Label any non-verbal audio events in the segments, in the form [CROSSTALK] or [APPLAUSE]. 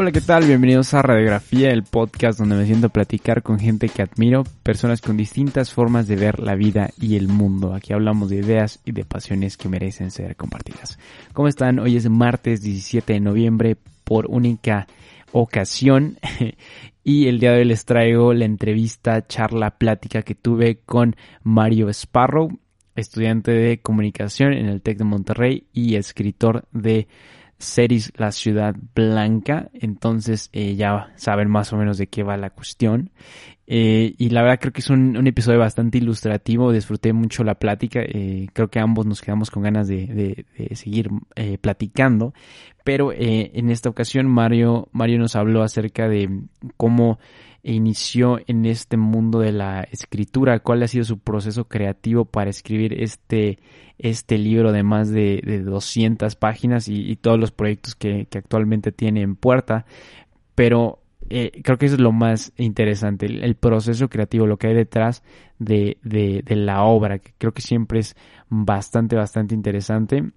Hola, ¿qué tal? Bienvenidos a Radiografía, el podcast donde me siento a platicar con gente que admiro, personas con distintas formas de ver la vida y el mundo. Aquí hablamos de ideas y de pasiones que merecen ser compartidas. ¿Cómo están? Hoy es martes 17 de noviembre por única ocasión [LAUGHS] y el día de hoy les traigo la entrevista, charla, plática que tuve con Mario Sparrow, estudiante de comunicación en el TEC de Monterrey y escritor de Ceris, la ciudad blanca. Entonces eh, ya saben más o menos de qué va la cuestión. Eh, y la verdad creo que es un, episodio bastante ilustrativo. Disfruté mucho la plática. Eh, creo que ambos nos quedamos con ganas de, de seguir platicando. Pero en esta ocasión Mario, Mario nos habló acerca de cómo inició en este mundo de la escritura, cuál ha sido su proceso creativo para escribir este, este libro de más de, de 200 páginas y, todos los proyectos que, actualmente tiene en puerta. Pero eh, creo que eso es lo más interesante, el, proceso creativo, lo que hay detrás de, de, de la obra, que creo que siempre es bastante, bastante interesante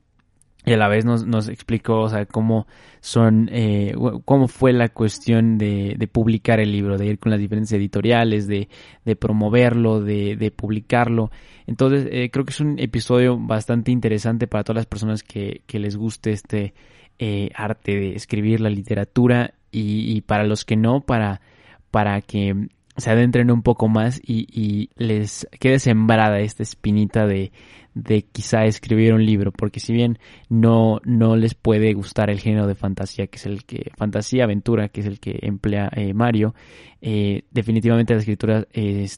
y a la vez nos, nos explicó, o sea, cómo son, eh, cómo fue la cuestión de, de, publicar el libro, de ir con las diferentes editoriales, de, de promoverlo, de, de publicarlo. Entonces, eh, creo que es un episodio bastante interesante para todas las personas que, que les guste este eh, arte de escribir la literatura y, y para los que no, para, para que se adentren un poco más y, y les quede sembrada esta espinita de, de quizá escribir un libro, porque si bien no, no les puede gustar el género de fantasía, que es el que, fantasía, aventura, que es el que emplea eh, Mario, eh, definitivamente la escritura es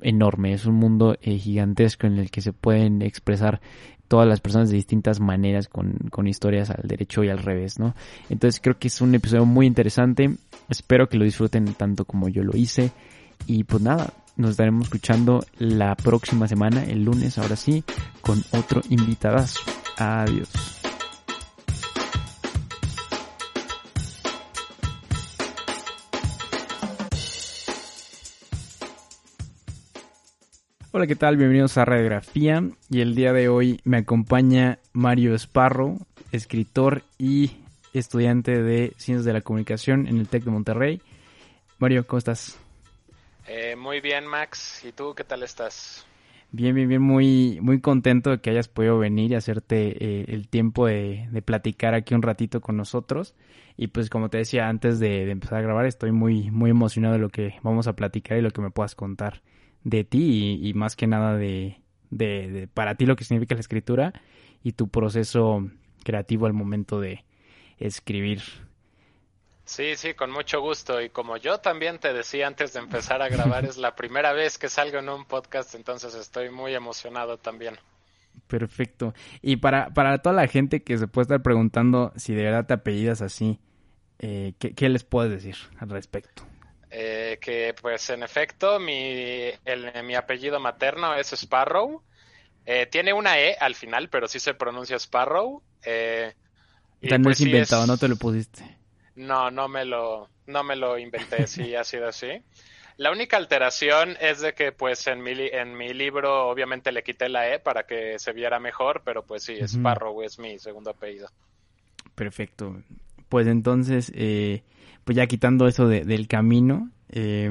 enorme, es un mundo eh, gigantesco en el que se pueden expresar todas las personas de distintas maneras con, con, historias al derecho y al revés, ¿no? Entonces creo que es un episodio muy interesante, espero que lo disfruten tanto como yo lo hice y pues nada, nos estaremos escuchando la próxima semana, el lunes, ahora sí, con otro invitadazo. Adiós. Hola, ¿qué tal? Bienvenidos a Radiografía y el día de hoy me acompaña Mario Esparro, escritor y estudiante de Ciencias de la Comunicación en el TEC de Monterrey. Mario, ¿cómo estás? Eh, muy bien, Max. ¿Y tú qué tal estás? Bien, bien, bien, muy, muy contento de que hayas podido venir y hacerte eh, el tiempo de, platicar aquí un ratito con nosotros. Y pues como te decía antes de, empezar a grabar, estoy muy, muy emocionado de lo que vamos a platicar y lo que me puedas contar de ti y, más que nada de, de, para ti lo que significa la escritura y tu proceso creativo al momento de escribir Sí, sí, con mucho gusto. Y como yo también te decía antes de empezar a grabar, [LAUGHS] es la primera vez que salgo en un podcast, entonces estoy muy emocionado también. Perfecto. Y para, para toda la gente que se puede estar preguntando si de verdad te apellidas así, eh, ¿qué, les puedes decir al respecto? Eh, que pues en efecto mi, el, mi apellido materno es Sparrow. Eh, tiene una E al final, pero sí se pronuncia Sparrow. Eh, no es pues inventado, no te lo pusiste. No, no me lo, no me lo inventé, [LAUGHS] sí, ha sido así. La única alteración es de que, pues, en mi, en mi libro obviamente le quité la E para que se viera mejor, pero pues sí, Sparrow es mi segundo apellido. Perfecto. Pues entonces, eh, pues ya quitando eso del camino, eh,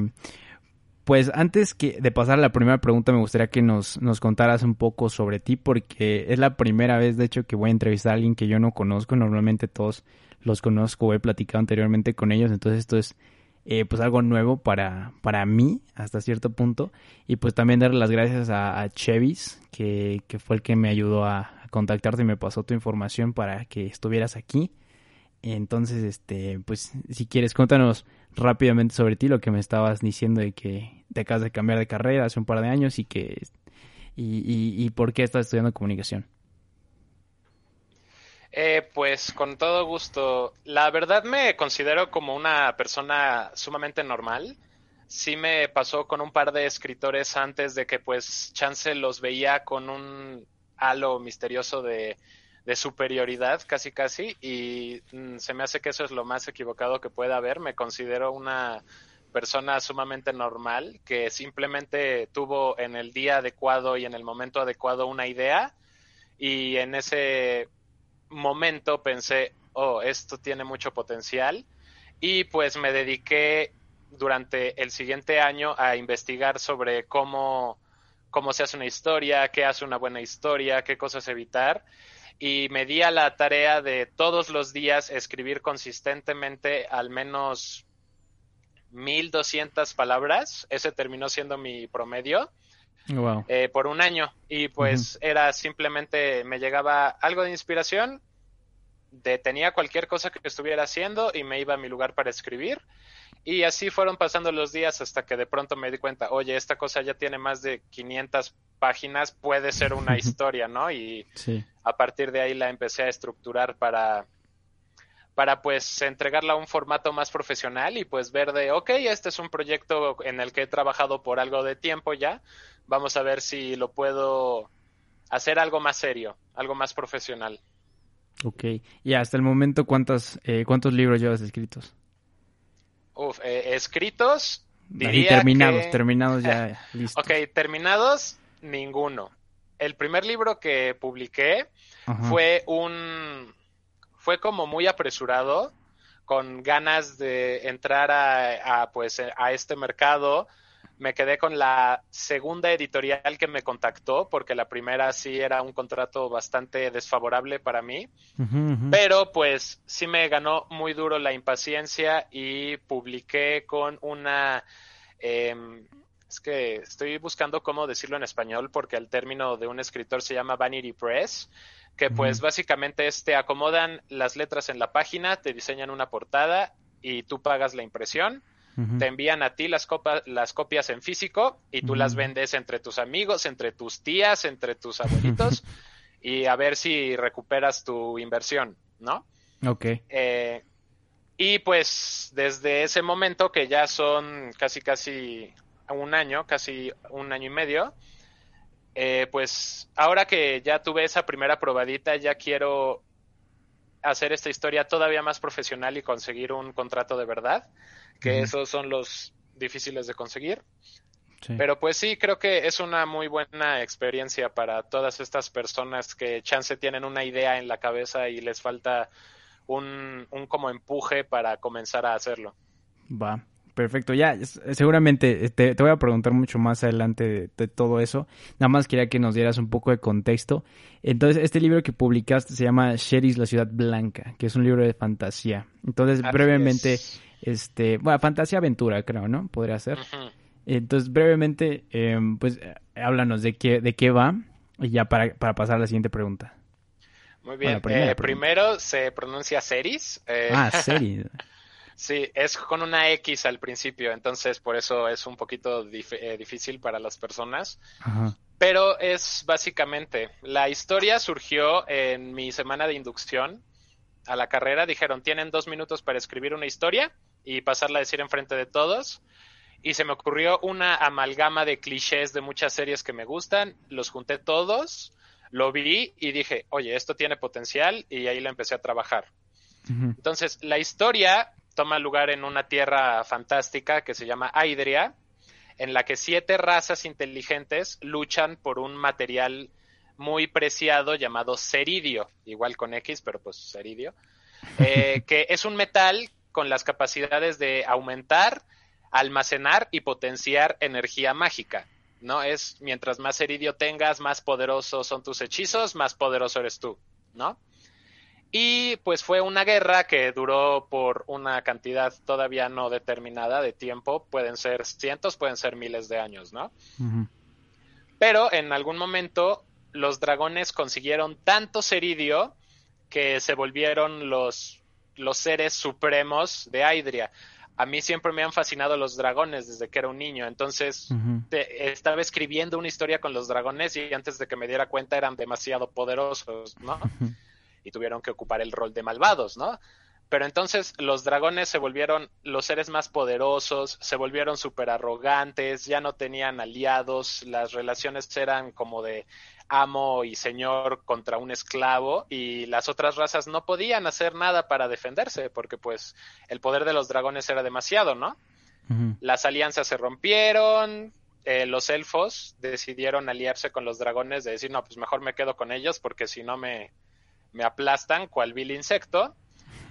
pues antes que de pasar a la primera pregunta, me gustaría que nos, nos contaras un poco sobre ti, porque es la primera vez, de hecho, que voy a entrevistar a alguien que yo no conozco. Normalmente todos los conozco, he platicado anteriormente con ellos, entonces esto es eh, pues algo nuevo para, para mí hasta cierto punto. Y pues también darle las gracias a, a Chevis, que, que, fue el que me ayudó a, contactarte y me pasó tu información para que estuvieras aquí. Entonces, este, pues si quieres, cuéntanos rápidamente sobre ti, lo que me estabas diciendo de que te acabas de cambiar de carrera hace un par de años y que y, y, por qué estás estudiando comunicación. Eh, pues con todo gusto. La verdad me considero como una persona sumamente normal. Sí me pasó con un par de escritores antes de que pues Chance los veía con un halo misterioso de, de superioridad casi casi y mm, se me hace que eso es lo más equivocado que pueda haber. Me considero una persona sumamente normal que simplemente tuvo en el día adecuado y en el momento adecuado una idea y en ese momento pensé, oh, esto tiene mucho potencial. Y pues me dediqué durante el siguiente año a investigar sobre cómo, cómo se hace una historia, qué hace una buena historia, qué cosas evitar. Y me di a la tarea de todos los días escribir consistentemente al menos 1200 palabras. Ese terminó siendo mi promedio. Eh, por un año y pues era simplemente me llegaba algo de inspiración detenía cualquier cosa que estuviera haciendo y me iba a mi lugar para escribir y así fueron pasando los días hasta que de pronto me di cuenta, oye, esta cosa ya tiene más de 500 páginas, puede ser una [LAUGHS] historia, ¿no? Y a partir de ahí la empecé a estructurar para, para pues entregarla a un formato más profesional y pues ver de, ok, este es un proyecto en el que he trabajado por algo de tiempo ya, vamos a ver si lo puedo hacer algo más serio, algo más profesional. Ok, y hasta el momento, ¿cuántos, eh, ¿cuántos libros llevas escritos? Uf, eh, escritos. Diría terminados, terminados ya, listos. [LAUGHS] Ok, terminados, ninguno. El primer libro que publiqué fue un. Fue como muy apresurado, con ganas de entrar a, pues, a este mercado me quedé con la segunda editorial que me contactó, porque la primera sí era un contrato bastante desfavorable para mí, pero pues sí me ganó muy duro la impaciencia y publiqué con una... Em, es que estoy buscando cómo decirlo en español porque el término de un escritor se llama Vanity Press, que pues básicamente es te acomodan las letras en la página, te diseñan una portada y tú pagas la impresión te envían a ti las, las copias en físico y tú las vendes entre tus amigos, entre tus tías, entre tus abuelitos [LAUGHS] y a ver si recuperas tu inversión, ¿no? Ok. Eh, y pues desde ese momento, que ya son casi, casi un año, casi un año y medio, eh, pues ahora que ya tuve esa primera probadita, ya quiero hacer esta historia todavía más profesional y conseguir un contrato de verdad que esos son los difíciles de conseguir. Pero pues sí, creo que es una muy buena experiencia para todas estas personas que chance tienen una idea en la cabeza y les falta un, un como empuje para comenzar a hacerlo. Va, perfecto. Ya, seguramente te, te voy a preguntar mucho más adelante de, todo eso. Nada más quería que nos dieras un poco de contexto. Entonces, este libro que publicaste se llama Sheris, la ciudad blanca, que es un libro de fantasía. Entonces, brevemente... Este, bueno, fantasía aventura, creo, ¿no? Podría ser. Entonces, brevemente, em, pues, eh, háblanos de qué, de qué va y ya para, para pasar a la siguiente pregunta. Muy bien. Eh, primero se pronuncia Seris. Eh, ah, Seris. [LAUGHS] sí, es con una X al principio, entonces por eso es un poquito difícil para las personas. Pero es básicamente, la historia surgió en mi semana de inducción a la carrera. Dijeron, tienen dos minutos para escribir una historia y pasarla a decir enfrente de todos. Y se me ocurrió una amalgama de clichés de muchas series que me gustan, los junté todos, lo vi y dije, oye, esto tiene potencial y ahí la empecé a trabajar. Entonces, la historia toma lugar en una tierra fantástica que se llama Aidria, en la que siete razas inteligentes luchan por un material muy preciado llamado ceridio, igual con X, pero pues ceridio, eh, [LAUGHS] que es un metal con las capacidades de aumentar, almacenar y potenciar energía mágica. ¿No? Es mientras más heridio tengas, más poderosos son tus hechizos, más poderoso eres tú, ¿no? Y pues fue una guerra que duró por una cantidad todavía no determinada de tiempo, pueden ser cientos, pueden ser miles de años, ¿no? Pero en algún momento los dragones consiguieron tanto ceridio que se volvieron los los seres supremos de Aidria. A mí siempre me han fascinado los dragones desde que era un niño, entonces estaba escribiendo una historia con los dragones y antes de que me diera cuenta eran demasiado poderosos, ¿no? Y tuvieron que ocupar el rol de malvados, ¿no? Pero entonces los dragones se volvieron los seres más poderosos, se volvieron súper arrogantes, ya no tenían aliados, las relaciones eran como de amo y señor contra un esclavo y las otras razas no podían hacer nada para defenderse porque pues el poder de los dragones era demasiado, ¿no? Las alianzas se rompieron, eh, los elfos decidieron aliarse con los dragones de decir, no, pues mejor me quedo con ellos porque si no me, me aplastan cual vil insecto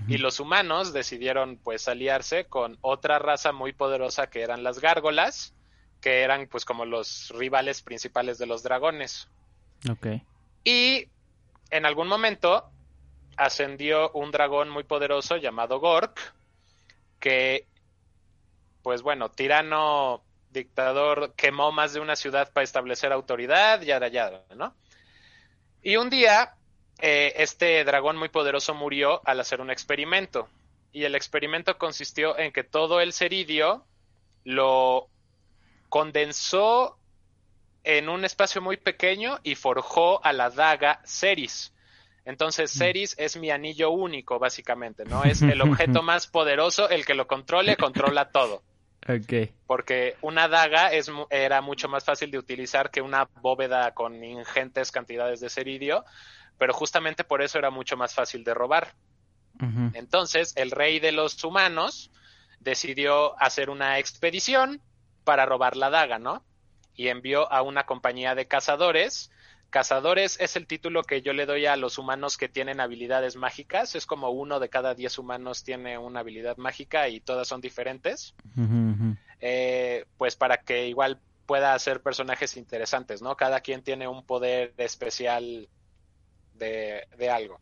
Y los humanos decidieron pues aliarse con otra raza muy poderosa que eran las gárgolas, que eran pues como los rivales principales de los dragones. Ok. Y en algún momento ascendió un dragón muy poderoso llamado Gork, que pues bueno, tirano dictador quemó más de una ciudad para establecer autoridad, yada yada, ¿no? Y un día eh, este dragón muy poderoso murió al hacer un experimento. Y el experimento consistió en que todo el ceridio lo condensó en un espacio muy pequeño y forjó a la daga Ceris. Entonces, mm. Ceris es mi anillo único, básicamente, ¿no? Es el [LAUGHS] objeto más poderoso, el que lo controle, controla todo. [LAUGHS] Ok. Porque una daga es, era mucho más fácil de utilizar que una bóveda con ingentes cantidades de ceridio, pero justamente por eso era mucho más fácil de robar. Entonces, el rey de los humanos decidió hacer una expedición para robar la daga, ¿no? Y envió a una compañía de cazadores. Cazadores es el título que yo le doy a los humanos que tienen habilidades mágicas. Es como uno de cada diez humanos tiene una habilidad mágica y todas son diferentes. Eh, pues para que igual pueda hacer personajes interesantes, ¿no? Cada quien tiene un poder especial de, algo.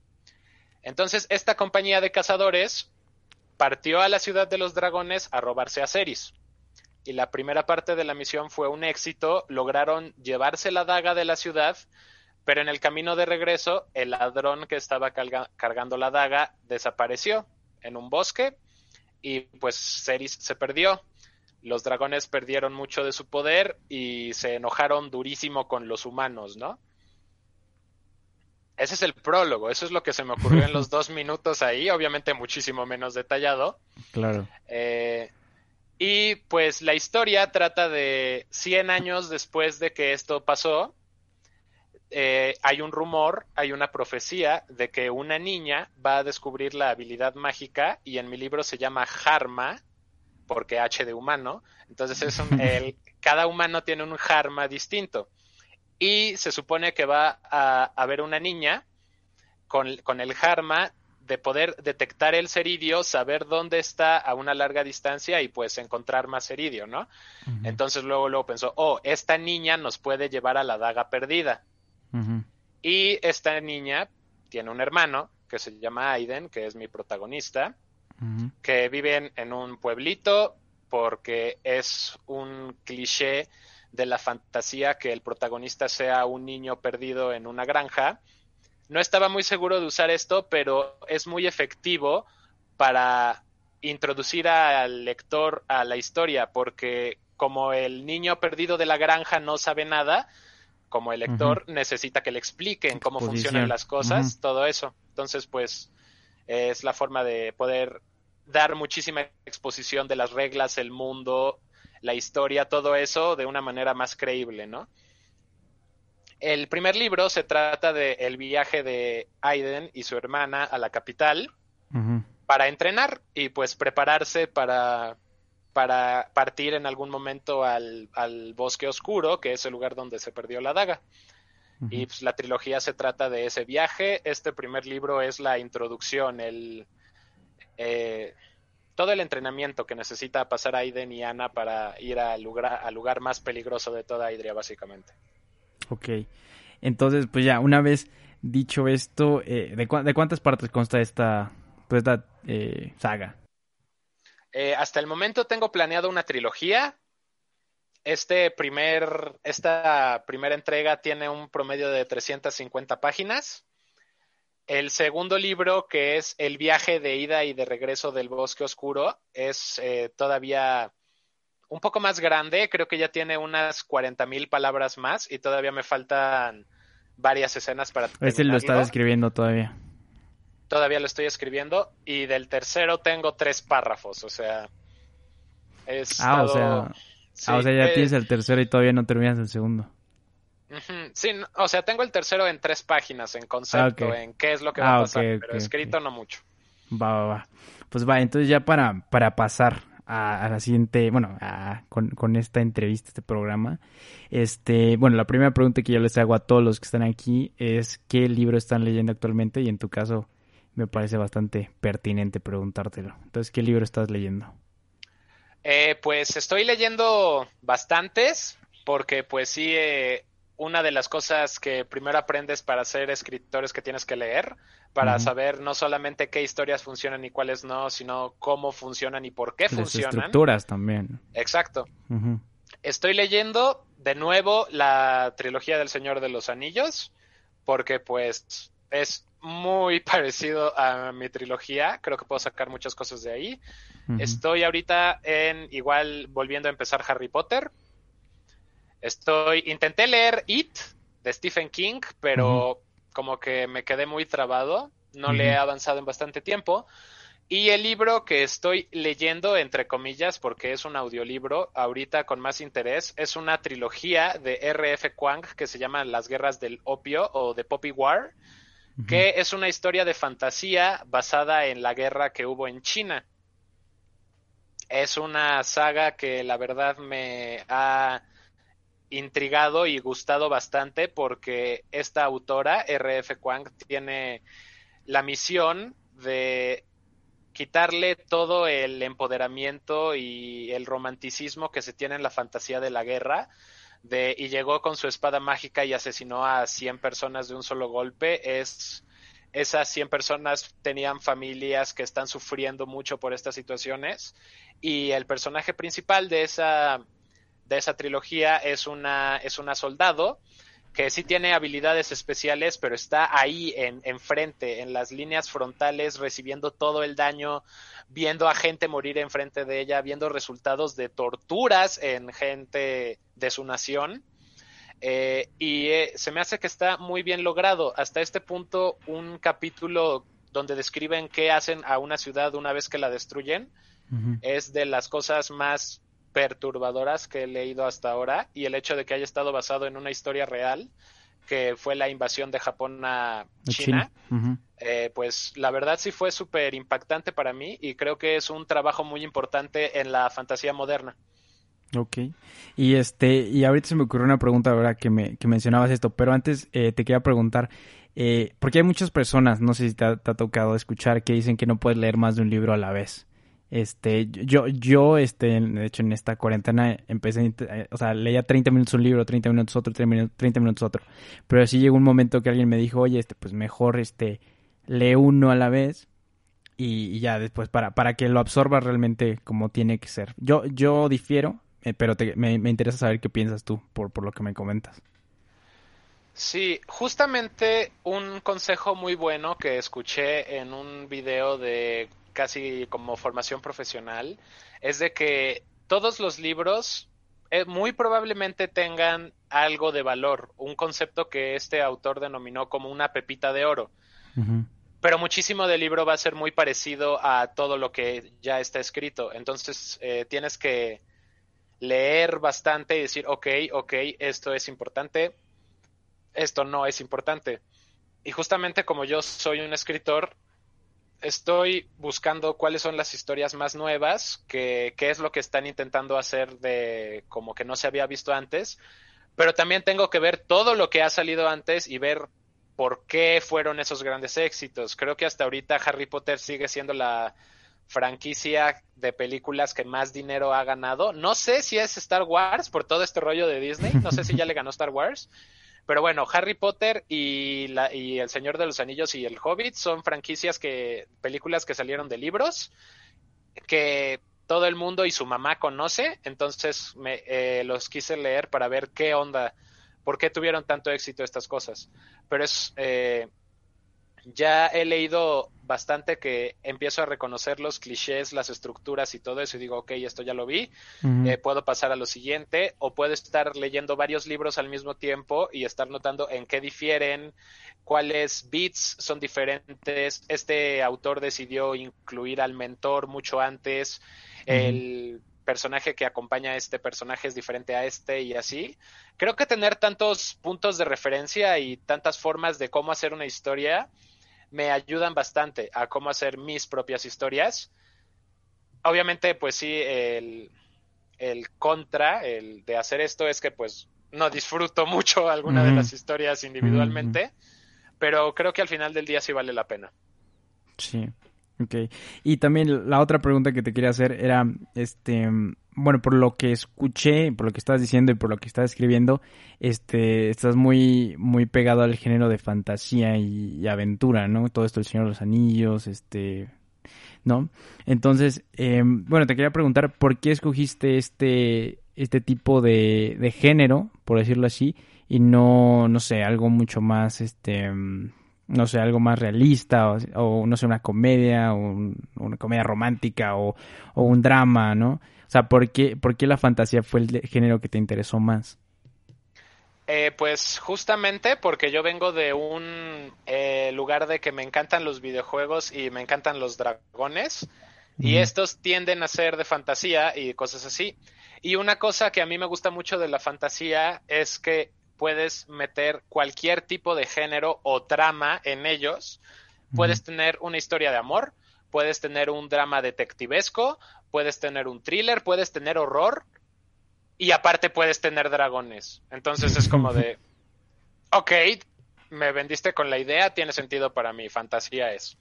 Entonces, esta compañía de cazadores partió a la ciudad de los dragones a robarse a Ceris. Y la primera parte de la misión fue un éxito. Lograron llevarse la daga de la ciudad, pero en el camino de regreso, el ladrón que estaba cargando la daga desapareció en un bosque y pues Ceris se perdió. Los dragones perdieron mucho de su poder y se enojaron durísimo con los humanos, ¿no? Ese es el prólogo, eso es lo que se me ocurrió en los [LAUGHS] dos minutos ahí, obviamente muchísimo menos detallado. Claro. Eh, y pues la historia trata de 100 años después de que esto pasó, eh, hay un rumor, hay una profecía de que una niña va a descubrir la habilidad mágica y en mi libro se llama Harma, porque H de humano, entonces es un, [LAUGHS] el, cada humano tiene un Harma distinto y se supone que va a haber una niña con, el Harma de poder detectar el ceridio, saber dónde está a una larga distancia y pues encontrar más ceridio, ¿no? Entonces luego, luego pensó, oh, esta niña nos puede llevar a la daga perdida. Y esta niña tiene un hermano que se llama Aiden, que es mi protagonista, que vive en un pueblito porque es un cliché de la fantasía que el protagonista sea un niño perdido en una granja. No estaba muy seguro de usar esto, pero es muy efectivo para introducir al lector a la historia, porque como el niño perdido de la granja no sabe nada, como el lector necesita que le expliquen cómo funcionan las cosas, todo eso. Entonces, pues es la forma de poder dar muchísima exposición de las reglas, el mundo, la historia, todo eso de una manera más creíble, ¿no? El primer libro se trata del el viaje de Aiden y su hermana a la capital para entrenar y pues prepararse para, para partir en algún momento al, bosque oscuro, que es el lugar donde se perdió la daga. Y pues la trilogía se trata de ese viaje. Este primer libro es la introducción, el... Eh, todo el entrenamiento que necesita pasar Aiden y Ana para ir al lugar, al lugar más peligroso de toda Idria, básicamente. Ok. Entonces, pues ya, una vez dicho esto, eh, ¿de, cuántas partes consta esta, pues, eh, saga? Eh, hasta el momento tengo planeado una trilogía. Este primer, esta primera entrega tiene un promedio de 350 páginas. El segundo libro, que es El viaje de ida y de regreso del bosque oscuro, es eh, todavía un poco más grande, creo que ya tiene unas 40 mil palabras más y todavía me faltan varias escenas para... Este lo estás escribiendo todavía. Todavía lo estoy escribiendo y del tercero tengo tres párrafos, o sea... Es ah, o sea, ah, o sea, ya tienes el tercero y todavía no terminas el segundo. Sí, o sea, tengo el tercero en tres páginas, en concepto, en qué es lo que va a ah, pasar, pero escrito no mucho. Va, va, va. Pues va, entonces ya para, para pasar a, la siguiente, bueno, con, esta entrevista, este programa, este, bueno, la primera pregunta que yo les hago a todos los que están aquí es ¿qué libro están leyendo actualmente? Y en tu caso, me parece bastante pertinente preguntártelo. Entonces, ¿qué libro estás leyendo? Eh, pues estoy leyendo bastantes, porque pues sí, eh, una de las cosas que primero aprendes para ser escritor es que tienes que leer, para saber no solamente qué historias funcionan y cuáles no, sino cómo funcionan y por qué Las funcionan. estructuras también. Exacto. Estoy leyendo de nuevo la trilogía del Señor de los Anillos, porque pues es muy [LAUGHS] parecido a mi trilogía, creo que puedo sacar muchas cosas de ahí. Estoy ahorita en igual volviendo a empezar Harry Potter. Estoy intenté leer It de Stephen King, pero como que me quedé muy trabado, no le he avanzado en bastante tiempo. Y el libro que estoy leyendo, entre comillas, porque es un audiolibro, ahorita con más interés, es una trilogía de R.F. Kwang que se llama Las Guerras del Opio o de Poppy War, que es una historia de fantasía basada en la guerra que hubo en China. Es una saga que la verdad me ha intrigado y gustado bastante porque esta autora, R.F. Kwang, tiene la misión de quitarle todo el empoderamiento y el romanticismo que se tiene en la fantasía de la guerra. Y llegó con su espada mágica y asesinó a 100 personas de un solo golpe. Es, esas 100 personas tenían familias que están sufriendo mucho por estas situaciones. Y el personaje principal de esa, de esa trilogía es una, es una soldado que sí tiene habilidades especiales, pero está ahí en, enfrente, en las líneas frontales, recibiendo todo el daño, viendo a gente morir enfrente de ella, viendo resultados de torturas en gente de su nación. Eh, y eh, se me hace que está muy bien logrado. Hasta este punto, un capítulo donde describen qué hacen a una ciudad una vez que la destruyen, es de las cosas más perturbadoras que he leído hasta ahora y el hecho de que haya estado basado en una historia real que fue la invasión de Japón a China, eh, pues la verdad sí fue súper impactante para mí y creo que es un trabajo muy importante en la fantasía moderna. Ok. Y este, y ahorita se me ocurrió una pregunta ahora que me, que mencionabas esto, pero antes eh, te quería preguntar, eh, porque hay muchas personas, no sé si te ha, tocado escuchar, que dicen que no puedes leer más de un libro a la vez. Este, yo, yo, este, de hecho, en esta cuarentena empecé, eh, o sea, leía 30 minutos un libro, 30 minutos otro, 30 minutos, otro. Pero así llegó un momento que alguien me dijo, oye, este, pues mejor, este, lee uno a la vez y, ya después para, para que lo absorba realmente como tiene que ser. Yo, yo difiero, eh, pero me, me, interesa saber qué piensas tú por, por lo que me comentas. Sí, justamente un consejo muy bueno que escuché en un video de casi como formación profesional, es de que todos los libros eh, muy probablemente tengan algo de valor, un concepto que este autor denominó como una pepita de oro. Pero muchísimo del libro va a ser muy parecido a todo lo que ya está escrito. Entonces eh, tienes que leer bastante y decir, ok, ok, esto es importante, esto no es importante. Y justamente como yo soy un escritor, estoy buscando cuáles son las historias más nuevas, qué es lo que están intentando hacer de como que no se había visto antes, pero también tengo que ver todo lo que ha salido antes y ver por qué fueron esos grandes éxitos. Creo que hasta ahorita Harry Potter sigue siendo la franquicia de películas que más dinero ha ganado. No sé si es Star Wars por todo este rollo de Disney, no sé si ya le ganó Star Wars, [LAUGHS] pero bueno, Harry Potter y, la, y El Señor de los Anillos y El Hobbit son franquicias que, películas que salieron de libros, que todo el mundo y su mamá conoce, entonces me, eh, los quise leer para ver qué onda, por qué tuvieron tanto éxito estas cosas. Pero es, eh, ya he leído bastante que empiezo a reconocer los clichés, las estructuras y todo eso y digo, ok, esto ya lo vi, eh, puedo pasar a lo siguiente o puedo estar leyendo varios libros al mismo tiempo y estar notando en qué difieren, cuáles bits son diferentes. Este autor decidió incluir al mentor mucho antes, el personaje que acompaña a este personaje es diferente a este y así. Creo que tener tantos puntos de referencia y tantas formas de cómo hacer una historia me ayudan bastante a cómo hacer mis propias historias. Obviamente, pues sí, el, contra el de hacer esto es que pues no disfruto [LAUGHS] mucho alguna de las historias individualmente, pero creo que al final del día sí vale la pena. Sí, ok. Y también la otra pregunta que te quería hacer era, este, bueno, por lo que escuché, por lo que estás diciendo y por lo que estás escribiendo, este, estás muy, muy pegado al género de fantasía y, aventura, ¿no? Todo esto, el Señor de los Anillos, este, ¿no? Entonces, eh, bueno, te quería preguntar, ¿por qué escogiste este, este tipo de, de género, por decirlo así, y no, no sé, algo mucho más, este, no sé, algo más realista, o, no sé, una comedia, o una comedia romántica, o, o, un drama, ¿no? O sea, ¿por qué, ¿por qué la fantasía fue el género que te interesó más? Eh, pues justamente porque yo vengo de un eh, lugar de que me encantan los videojuegos y me encantan los dragones. Y estos tienden a ser de fantasía y cosas así. Y una cosa que a mí me gusta mucho de la fantasía es que puedes meter cualquier tipo de género o trama en ellos. Puedes tener una historia de amor, puedes tener un drama detectivesco, puedes tener un thriller, puedes tener horror y aparte puedes tener dragones. Entonces es como de, [LAUGHS] ok, me vendiste con la idea, tiene sentido para mí, fantasía es.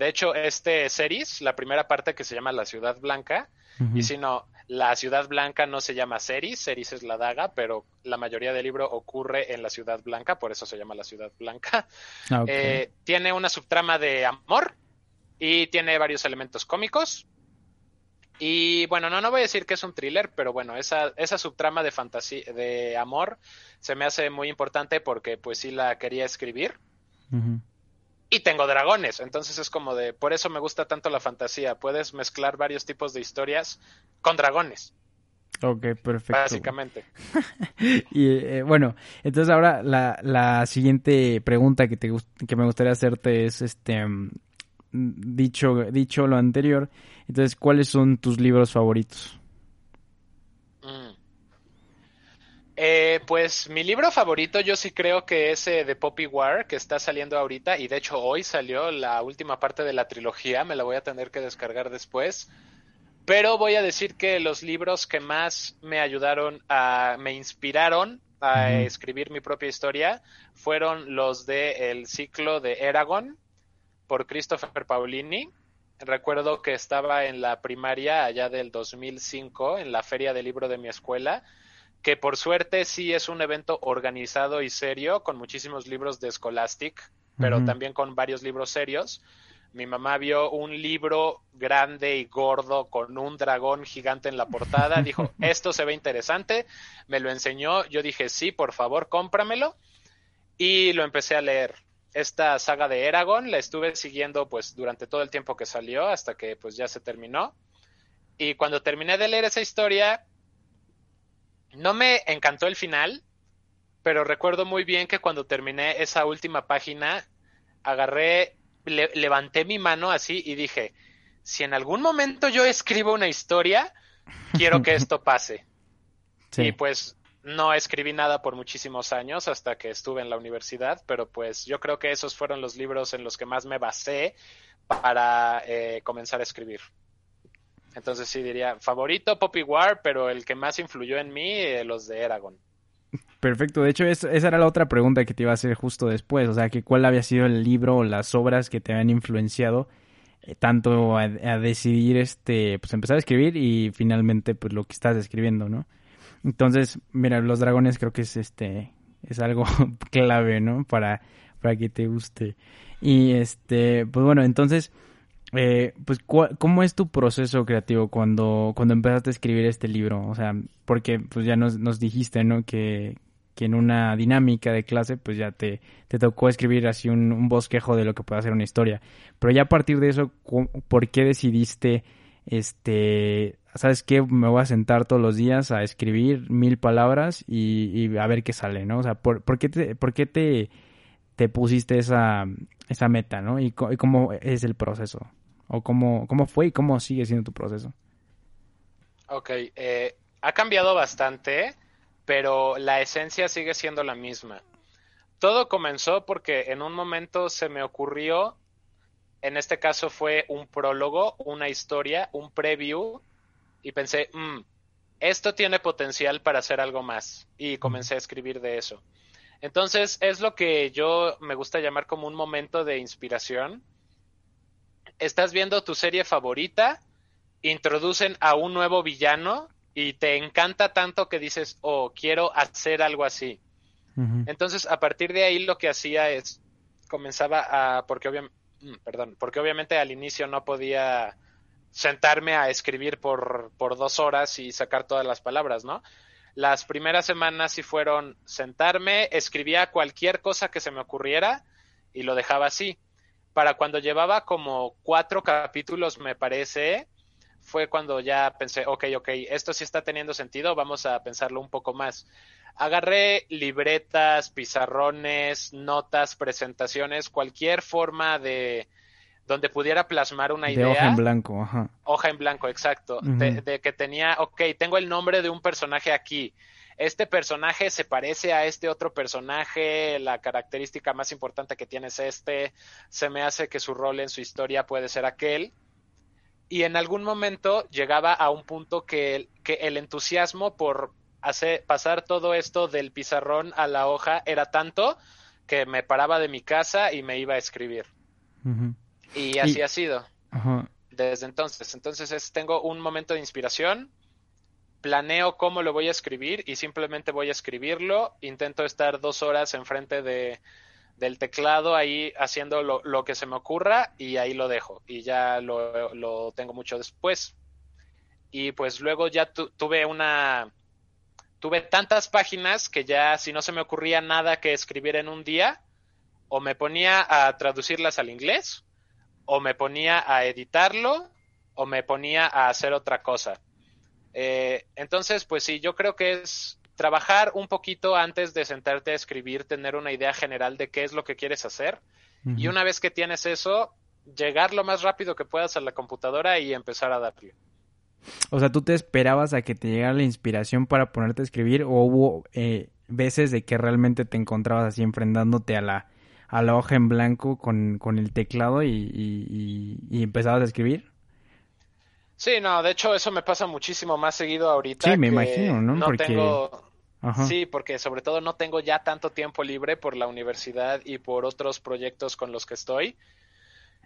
De hecho, este series, la primera parte que se llama La Ciudad Blanca, y si no, la Ciudad Blanca no se llama Ceris, Ceris es la daga, pero la mayoría del libro ocurre en la Ciudad Blanca, por eso se llama la Ciudad Blanca. Ah, eh, tiene una subtrama de amor y tiene varios elementos cómicos. Y bueno, no, no voy a decir que es un thriller, pero bueno, esa, esa subtrama de fantasía, de amor, se me hace muy importante porque pues sí la quería escribir y tengo dragones. Entonces es como de, por eso me gusta tanto la fantasía. Puedes mezclar varios tipos de historias con dragones. Ok, perfecto. Básicamente. [LAUGHS] y eh, bueno, entonces ahora la, la siguiente pregunta que, te, que me gustaría hacerte es, este, mm, dicho, dicho lo anterior, entonces, ¿cuáles son tus libros favoritos? Eh, pues mi libro favorito yo sí creo que es eh, de Poppy War, que está saliendo ahorita, y de hecho hoy salió la última parte de la trilogía, me la voy a tener que descargar después. Pero voy a decir que los libros que más me ayudaron a, me inspiraron a escribir mi propia historia fueron los de El ciclo de Eragon por Christopher Paolini. Recuerdo que estaba en la primaria allá del 2005 en la feria del libro de mi escuela que por suerte sí es un evento organizado y serio, con muchísimos libros de Scholastic, pero también con varios libros serios. Mi mamá vio un libro grande y gordo con un dragón gigante en la portada, [LAUGHS] dijo, esto se ve interesante, me lo enseñó, yo dije, sí, por favor, cómpramelo, y lo empecé a leer. Esta saga de Eragon la estuve siguiendo pues durante todo el tiempo que salió, hasta que pues ya se terminó. Y cuando terminé de leer esa historia, no me encantó el final, pero recuerdo muy bien que cuando terminé esa última página, agarré, levanté mi mano así y dije, si en algún momento yo escribo una historia, quiero que esto [LAUGHS] pase. Y pues no escribí nada por muchísimos años hasta que estuve en la universidad, pero pues yo creo que esos fueron los libros en los que más me basé para eh, comenzar a escribir. Entonces sí diría, favorito Poppy War, pero el que más influyó en mí, eh, los de Eragon. Perfecto, de hecho esa era la otra pregunta que te iba a hacer justo después, o sea, que cuál había sido el libro o las obras que te habían influenciado eh, tanto a, decidir este, pues empezar a escribir y finalmente pues lo que estás escribiendo, ¿no? Entonces, mira, los dragones creo que es este, es algo [LAUGHS] clave, ¿no? Para, para que te guste. Y este, pues bueno, entonces eh, pues, ¿cómo es tu proceso creativo cuando, cuando empezaste a escribir este libro? O sea, porque pues ya nos, dijiste, ¿no? Que, que en una dinámica de clase, pues ya te, te tocó escribir así un, bosquejo de lo que puede ser una historia. Pero ya a partir de eso, ¿por qué decidiste, este, sabes qué, me voy a sentar todos los días a escribir mil palabras y, a ver qué sale, ¿no? O sea, ¿por, por qué te, por qué te, te pusiste esa, esa meta, ¿no? y cómo es el proceso? ¿O cómo, cómo fue y cómo sigue siendo tu proceso? Ok, eh, ha cambiado bastante, pero la esencia sigue siendo la misma. Todo comenzó porque en un momento se me ocurrió, en este caso fue un prólogo, una historia, un preview, y pensé, mm, esto tiene potencial para hacer algo más, y comencé a escribir de eso. Entonces es lo que yo me gusta llamar como un momento de inspiración, estás viendo tu serie favorita, introducen a un nuevo villano y te encanta tanto que dices, oh, quiero hacer algo así. Entonces, a partir de ahí lo que hacía es, comenzaba a, porque obviamente, mm, perdón, porque obviamente al inicio no podía sentarme a escribir por, por dos horas y sacar todas las palabras, ¿no? Las primeras semanas sí fueron sentarme, escribía cualquier cosa que se me ocurriera y lo dejaba así. Para cuando llevaba como cuatro capítulos, me parece, fue cuando ya pensé, ok, ok, esto sí está teniendo sentido, vamos a pensarlo un poco más. Agarré libretas, pizarrones, notas, presentaciones, cualquier forma de donde pudiera plasmar una idea. hoja en blanco, ajá. Hoja en blanco, exacto. de, de, que tenía, ok, tengo el nombre de un personaje aquí. Este personaje se parece a este otro personaje, la característica más importante que tiene es este, se me hace que su rol en su historia puede ser aquel y en algún momento llegaba a un punto que el, que el entusiasmo por hacer, pasar todo esto del pizarrón a la hoja era tanto que me paraba de mi casa y me iba a escribir. Y así ha sido. Desde entonces. Entonces es, tengo un momento de inspiración, planeo cómo lo voy a escribir y simplemente voy a escribirlo. Intento estar dos horas enfrente de, del teclado ahí haciendo lo, que se me ocurra y ahí lo dejo y ya lo, tengo mucho después. Y pues luego ya tuve una... Tuve tantas páginas que ya si no se me ocurría nada que escribir en un día, o me ponía a traducirlas al inglés, o me ponía a editarlo, o me ponía a hacer otra cosa. Eh, entonces, pues sí, yo creo que es trabajar un poquito antes de sentarte a escribir, tener una idea general de qué es lo que quieres hacer. Y una vez que tienes eso, llegar lo más rápido que puedas a la computadora y empezar a darle. O sea, ¿tú te esperabas a que te llegara la inspiración para ponerte a escribir o hubo eh, veces de que realmente te encontrabas así enfrentándote a la, a la hoja en blanco con, con el teclado y, y, empezabas a escribir? Sí, no, de hecho eso me pasa muchísimo más seguido ahorita. Sí, me imagino, ¿no? Porque... tengo Sí, porque sobre todo no tengo ya tanto tiempo libre por la universidad y por otros proyectos con los que estoy.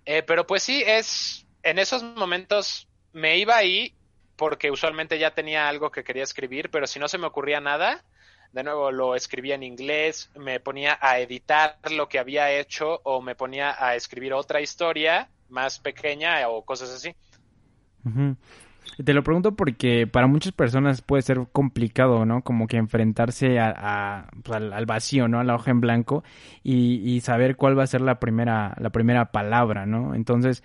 Eh, pero pues sí, es en esos momentos me iba ahí porque usualmente ya tenía algo que quería escribir, pero si no se me ocurría nada, de nuevo lo escribía en inglés, me ponía a editar lo que había hecho o me ponía a escribir otra historia más pequeña o cosas así. Te lo pregunto porque para muchas personas puede ser complicado, ¿no? Como que enfrentarse a, pues, al, vacío, ¿no? A la hoja en blanco y, saber cuál va a ser la primera, la primera palabra, ¿no? Entonces,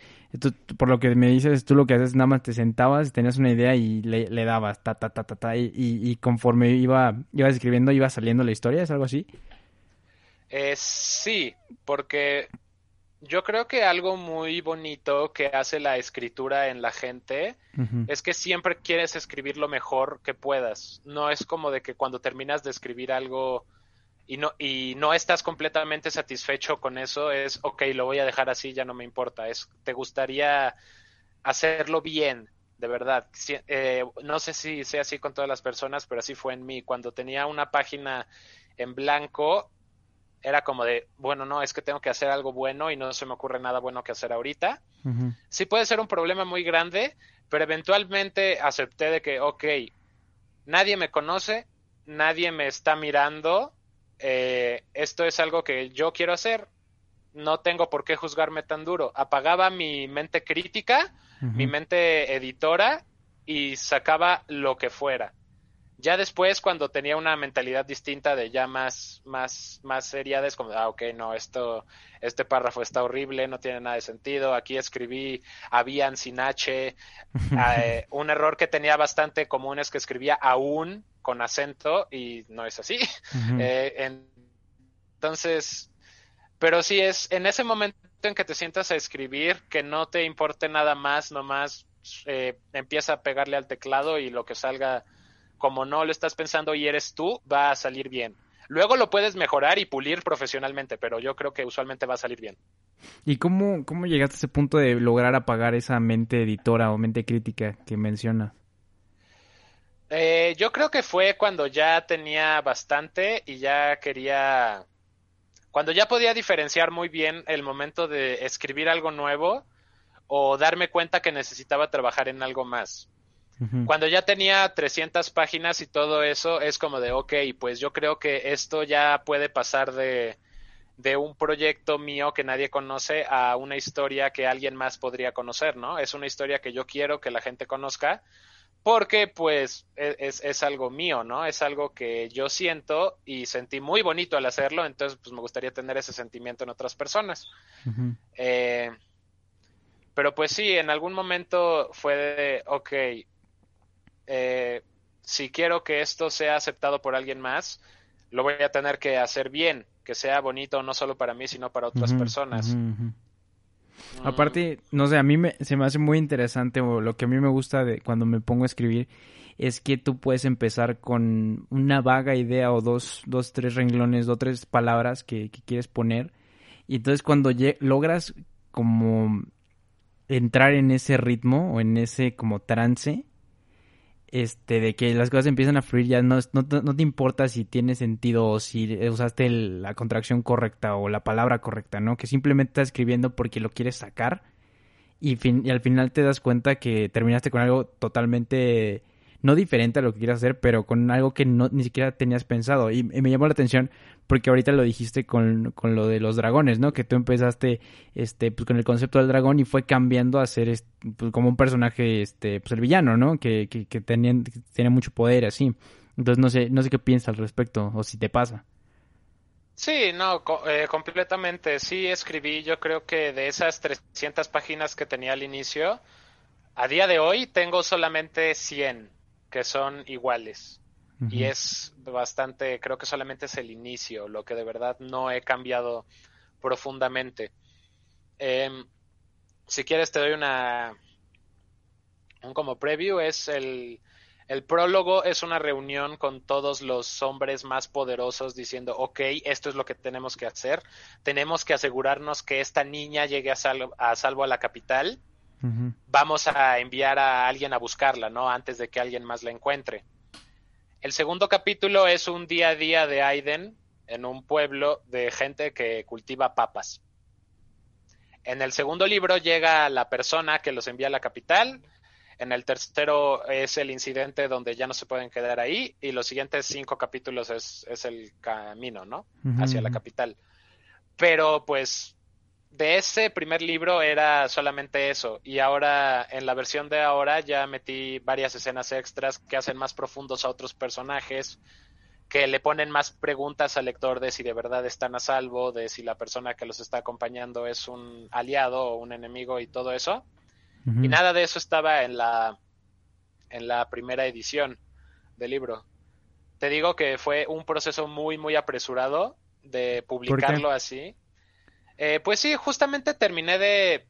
por lo que me dices, tú lo que haces, nada más te sentabas, tenías una idea y le, le dabas, ta, ta, ta, ta, ta, y, y, conforme iba, ibas escribiendo, iba saliendo la historia, ¿es algo así? Eh, sí, porque yo creo que algo muy bonito que hace la escritura en la gente es que siempre quieres escribir lo mejor que puedas. No es como de que cuando terminas de escribir algo y no, y no estás completamente satisfecho con eso, es, ok, lo voy a dejar así, ya no me importa. Es, te gustaría hacerlo bien, de verdad. Eh, no sé si sea así con todas las personas, pero así fue en mí. Cuando tenía una página en blanco, era como de, bueno, no, es que tengo que hacer algo bueno y no se me ocurre nada bueno que hacer ahorita. Sí puede ser un problema muy grande, pero eventualmente acepté de que, ok, nadie me conoce, nadie me está mirando, eh, esto es algo que yo quiero hacer, no tengo por qué juzgarme tan duro. Apagaba mi mente crítica, mi mente editora y sacaba lo que fuera. Ya después, cuando tenía una mentalidad distinta de ya más, más, más seria, es como, ah, ok, no, esto, este párrafo está horrible, no tiene nada de sentido, aquí escribí habían sin H, [LAUGHS] eh, un error que tenía bastante común es que escribía aún con acento y no es así. [LAUGHS] Eh, entonces, pero sí es en ese momento en que te sientas a escribir, que no te importe nada más, nomás eh, empieza a pegarle al teclado y lo que salga como no lo estás pensando y eres tú, va a salir bien. Luego lo puedes mejorar y pulir profesionalmente, pero yo creo que usualmente va a salir bien. ¿Y cómo, cómo llegaste a ese punto de lograr apagar esa mente editora o mente crítica que menciona? Eh, yo creo que fue cuando ya tenía bastante y ya quería, cuando ya podía diferenciar muy bien el momento de escribir algo nuevo o darme cuenta que necesitaba trabajar en algo más. Cuando ya tenía 300 páginas y todo eso, es como de, ok, pues yo creo que esto ya puede pasar de, de un proyecto mío que nadie conoce a una historia que alguien más podría conocer, ¿no? Es una historia que yo quiero que la gente conozca porque pues e, es, es, algo mío, ¿no? Es algo que yo siento y sentí muy bonito al hacerlo, entonces pues me gustaría tener ese sentimiento en otras personas. eh, pero pues sí, en algún momento fue de, ok, eh, si quiero que esto sea aceptado por alguien más, lo voy a tener que hacer bien, que sea bonito no solo para mí, sino para otras personas. Mm. Aparte, no sé, a mí me, se me hace muy interesante o lo que a mí me gusta de cuando me pongo a escribir es que tú puedes empezar con una vaga idea o dos, dos tres renglones, dos, tres palabras que, que quieres poner. Y entonces cuando logras como entrar en ese ritmo o en ese como trance, este, de que las cosas empiezan a fluir, ya no, no, no te importa si tiene sentido o si usaste la contracción correcta o la palabra correcta, ¿no? Que simplemente estás escribiendo porque lo quieres sacar y, fin, y al final te das cuenta que terminaste con algo totalmente no diferente a lo que quieras hacer, pero con algo que no ni siquiera tenías pensado. Y, me llamó la atención porque ahorita lo dijiste con, con, lo de los dragones, ¿no? Que tú empezaste este pues con el concepto del dragón y fue cambiando a ser pues, como un personaje este pues el villano, ¿no? Que, que, que tenía, tenía mucho poder así. Entonces no sé no sé qué piensas al respecto o si te pasa. Sí, no, eh, completamente. Sí, escribí, yo creo que de esas 300 páginas que tenía al inicio, a día de hoy tengo solamente 100 que son iguales. Y es bastante, creo que solamente es el inicio, lo que de verdad no he cambiado profundamente. Em, si quieres te doy una, un como preview, es el, el prólogo es una reunión con todos los hombres más poderosos diciendo, ok, esto es lo que tenemos que hacer, tenemos que asegurarnos que esta niña llegue a, a salvo a la capital vamos a enviar a alguien a buscarla, ¿no? Antes de que alguien más la encuentre. El segundo capítulo es un día a día de Aiden en un pueblo de gente que cultiva papas. En el segundo libro llega la persona que los envía a la capital. En el tercero es el incidente donde ya no se pueden quedar ahí. Y los siguientes cinco capítulos es, el camino, ¿no? Hacia la capital. Pero pues de ese primer libro era solamente eso y ahora en la versión de ahora ya metí varias escenas extras que hacen más profundos a otros personajes que le ponen más preguntas al lector de si de verdad están a salvo, de si la persona que los está acompañando es un aliado o un enemigo y todo eso. Y nada de eso estaba en la en la primera edición del libro. Te digo que fue un proceso muy muy apresurado de publicarlo así eh, pues sí, justamente terminé de,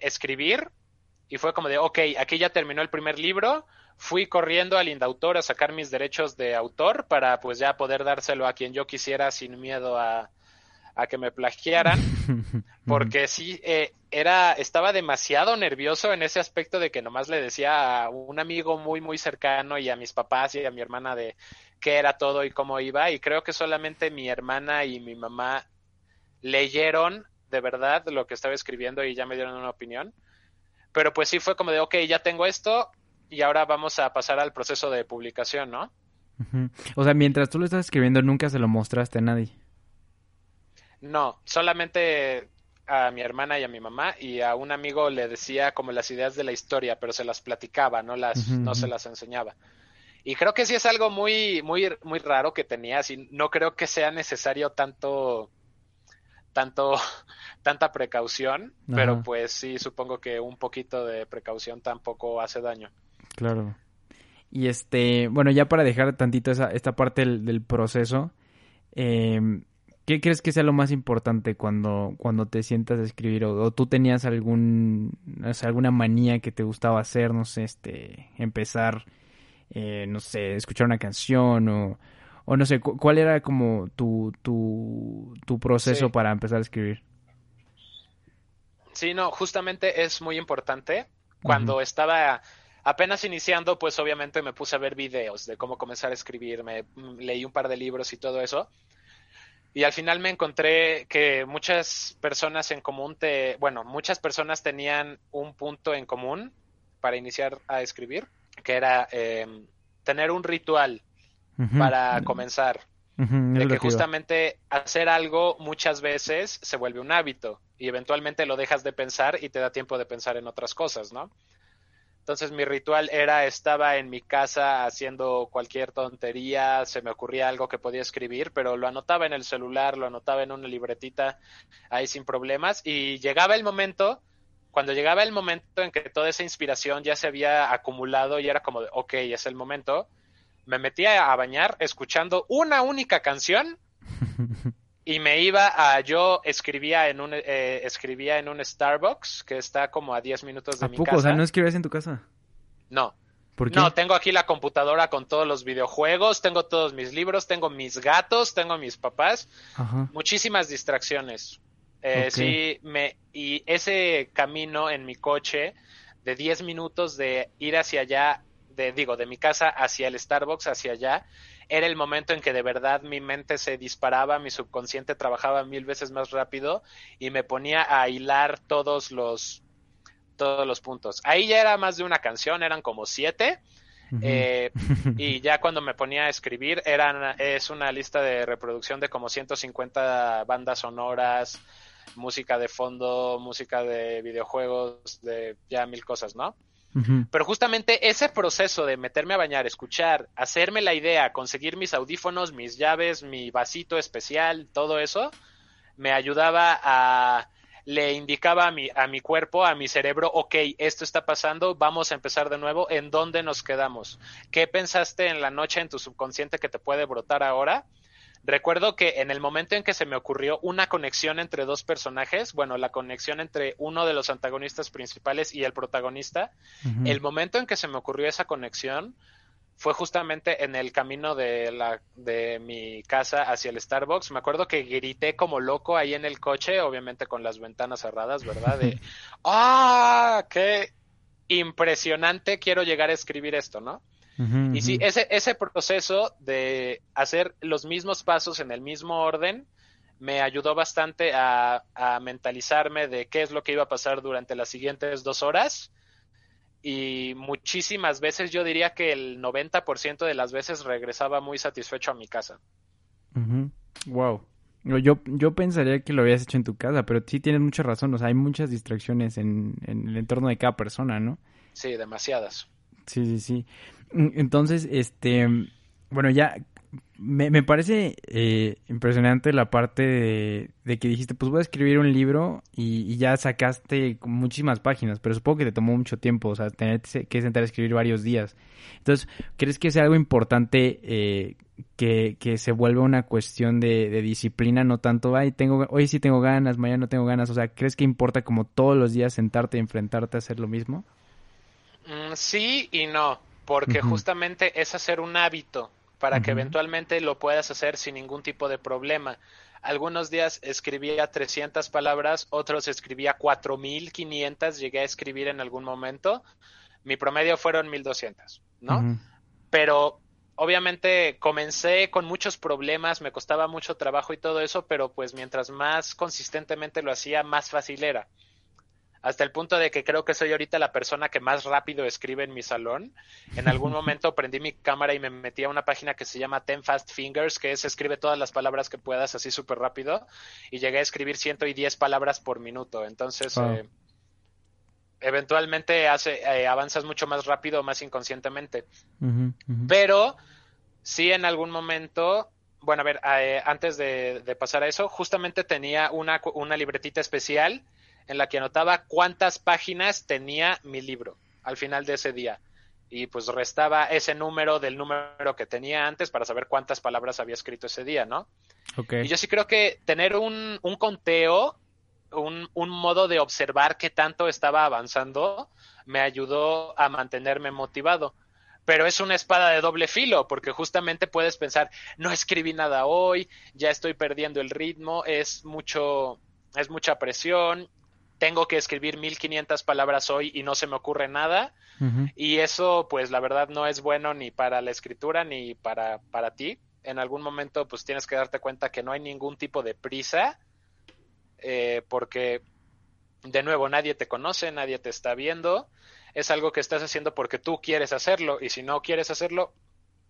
escribir y fue como de, ok, aquí ya terminó el primer libro, fui corriendo al Indautor a sacar mis derechos de autor para pues ya poder dárselo a quien yo quisiera sin miedo a, que me plagiaran, [LAUGHS] porque sí, eh, era, estaba demasiado nervioso en ese aspecto de que nomás le decía a un amigo muy, muy cercano y a mis papás y a mi hermana de qué era todo y cómo iba, y creo que solamente mi hermana y mi mamá leyeron de verdad lo que estaba escribiendo y ya me dieron una opinión. Pero pues sí fue como de, ok, ya tengo esto y ahora vamos a pasar al proceso de publicación, ¿no? O sea, mientras tú lo estás escribiendo, nunca se lo mostraste a nadie. No, solamente a mi hermana y a mi mamá y a un amigo le decía como las ideas de la historia, pero se las platicaba, no las, no se las enseñaba. Y creo que sí es algo muy, muy, muy raro que tenía, así no creo que sea necesario tanto tanto, [LAUGHS] tanta precaución, pero pues sí, supongo que un poquito de precaución tampoco hace daño. Claro. Y este, bueno, ya para dejar tantito esa, esta parte del, proceso, em, ¿qué crees que sea lo más importante cuando, cuando te sientas a escribir? O, tú tenías algún, alguna manía que te gustaba hacer, no sé, este, empezar, eh, no sé, escuchar una canción o o no sé, ¿cuál era como tu, tu, tu proceso para empezar a escribir? Sí, no, justamente es muy importante. Cuando estaba apenas iniciando, pues obviamente me puse a ver videos de cómo comenzar a escribir, me mm, leí un par de libros y todo eso. Y al final me encontré que muchas personas en común te, bueno, muchas personas tenían un punto en común para iniciar a escribir, que era em, tener un ritual para comenzar. de que justamente hacer algo muchas veces se vuelve un hábito y eventualmente lo dejas de pensar y te da tiempo de pensar en otras cosas, ¿no? Entonces mi ritual era, estaba en mi casa haciendo cualquier tontería, se me ocurría algo que podía escribir, pero lo anotaba en el celular, lo anotaba en una libretita ahí sin problemas y llegaba el momento, cuando llegaba el momento en que toda esa inspiración ya se había acumulado y era como de, ok, es el momento, me metía a bañar escuchando una única canción [LAUGHS] y me iba a yo escribía en un eh, escribía en un Starbucks que está como a 10 minutos de ¿A mi poco? casa. O sea, ¿no escribías en tu casa? No. ¿Por qué? No, tengo aquí la computadora con todos los videojuegos, tengo todos mis libros, tengo mis gatos, tengo mis papás, Ajá. muchísimas distracciones. Eh. Sí, me y ese camino en mi coche de 10 minutos de ir hacia allá, de digo, de mi casa hacia el Starbucks, hacia allá, era el momento en que de verdad mi mente se disparaba, mi subconsciente trabajaba mil veces más rápido y me ponía a hilar todos los todos los puntos. Ahí ya era más de una canción, eran como siete. Eh, [LAUGHS] y ya cuando me ponía a escribir, eran, es una lista de reproducción de como 150 bandas sonoras, música de fondo, música de videojuegos, de ya mil cosas, ¿no? Pero justamente ese proceso de meterme a bañar, escuchar, hacerme la idea, conseguir mis audífonos, mis llaves, mi vasito especial, todo eso, me ayudaba a le indicaba a mi, a mi cuerpo, a mi cerebro, ok, esto está pasando, vamos a empezar de nuevo, ¿en dónde nos quedamos? ¿Qué pensaste en la noche en tu subconsciente que te puede brotar ahora? Recuerdo que en el momento en que se me ocurrió una conexión entre dos personajes, bueno, la conexión entre uno de los antagonistas principales y el protagonista, el momento en que se me ocurrió esa conexión fue justamente en el camino de la de mi casa hacia el Starbucks. Me acuerdo que grité como loco ahí en el coche, obviamente con las ventanas cerradas, ¿verdad? De [LAUGHS] ¡Ah! ¡Qué impresionante! Quiero llegar a escribir esto, ¿no? Y sí, ese, ese proceso de hacer los mismos pasos en el mismo orden me ayudó bastante a, a mentalizarme de qué es lo que iba a pasar durante las siguientes dos horas. Y muchísimas veces, yo diría que el 90% de las veces regresaba muy satisfecho a mi casa. Wow. Yo, yo pensaría que lo habías hecho en tu casa, pero sí tienes mucha razón. O sea, hay muchas distracciones en, en el entorno de cada persona, ¿no? Sí, demasiadas. Sí, sí, sí. Mm, Entonces, este, bueno, ya me, me parece eh, impresionante la parte de, de que dijiste, pues voy a escribir un libro y, y ya sacaste muchísimas páginas, pero supongo que te tomó mucho tiempo, o sea, tener que sentar a escribir varios días. Entonces, ¿crees que sea algo importante eh, que, que se vuelva una cuestión de, de disciplina, no tanto, ay, tengo, hoy sí tengo ganas, mañana no tengo ganas, o sea, ¿crees que importa como todos los días sentarte y enfrentarte a hacer lo mismo? Mm, sí y no, porque justamente es hacer un hábito para que eventualmente lo puedas hacer sin ningún tipo de problema. Algunos días escribía 300 palabras, otros escribía 4500, llegué a escribir en algún momento. Mi promedio fueron 1200, ¿no? Pero obviamente comencé con muchos problemas, me costaba mucho trabajo y todo eso, pero pues mientras más consistentemente lo hacía, más fácil era. Hasta el punto de que creo que soy ahorita la persona que más rápido escribe en mi salón. En algún [LAUGHS] momento prendí mi cámara y me metí a una página que se llama Ten Fast Fingers, que es escribe todas las palabras que puedas así súper rápido. Y llegué a escribir 110 palabras por minuto. Entonces, eh, eventualmente hace, eh, avanzas mucho más rápido, más inconscientemente. Pero sí en algún momento, bueno, a ver, eh, antes de, de pasar a eso, justamente tenía una, una libretita especial en la que anotaba cuántas páginas tenía mi libro al final de ese día. Y pues restaba ese número del número que tenía antes para saber cuántas palabras había escrito ese día, ¿no? Y yo sí creo que tener un, un conteo, un, un modo de observar qué tanto estaba avanzando, me ayudó a mantenerme motivado. Pero es una espada de doble filo, porque justamente puedes pensar, no escribí nada hoy, ya estoy perdiendo el ritmo, es mucho, es mucha presión, tengo que escribir 1500 palabras hoy y no se me ocurre nada. Y eso, pues la verdad, no es bueno ni para la escritura ni para, para ti. en algún momento pues tienes que darte cuenta que no hay ningún tipo de prisa, eh, porque de nuevo nadie te conoce, nadie te está viendo, es algo que estás haciendo porque tú quieres hacerlo y si no quieres hacerlo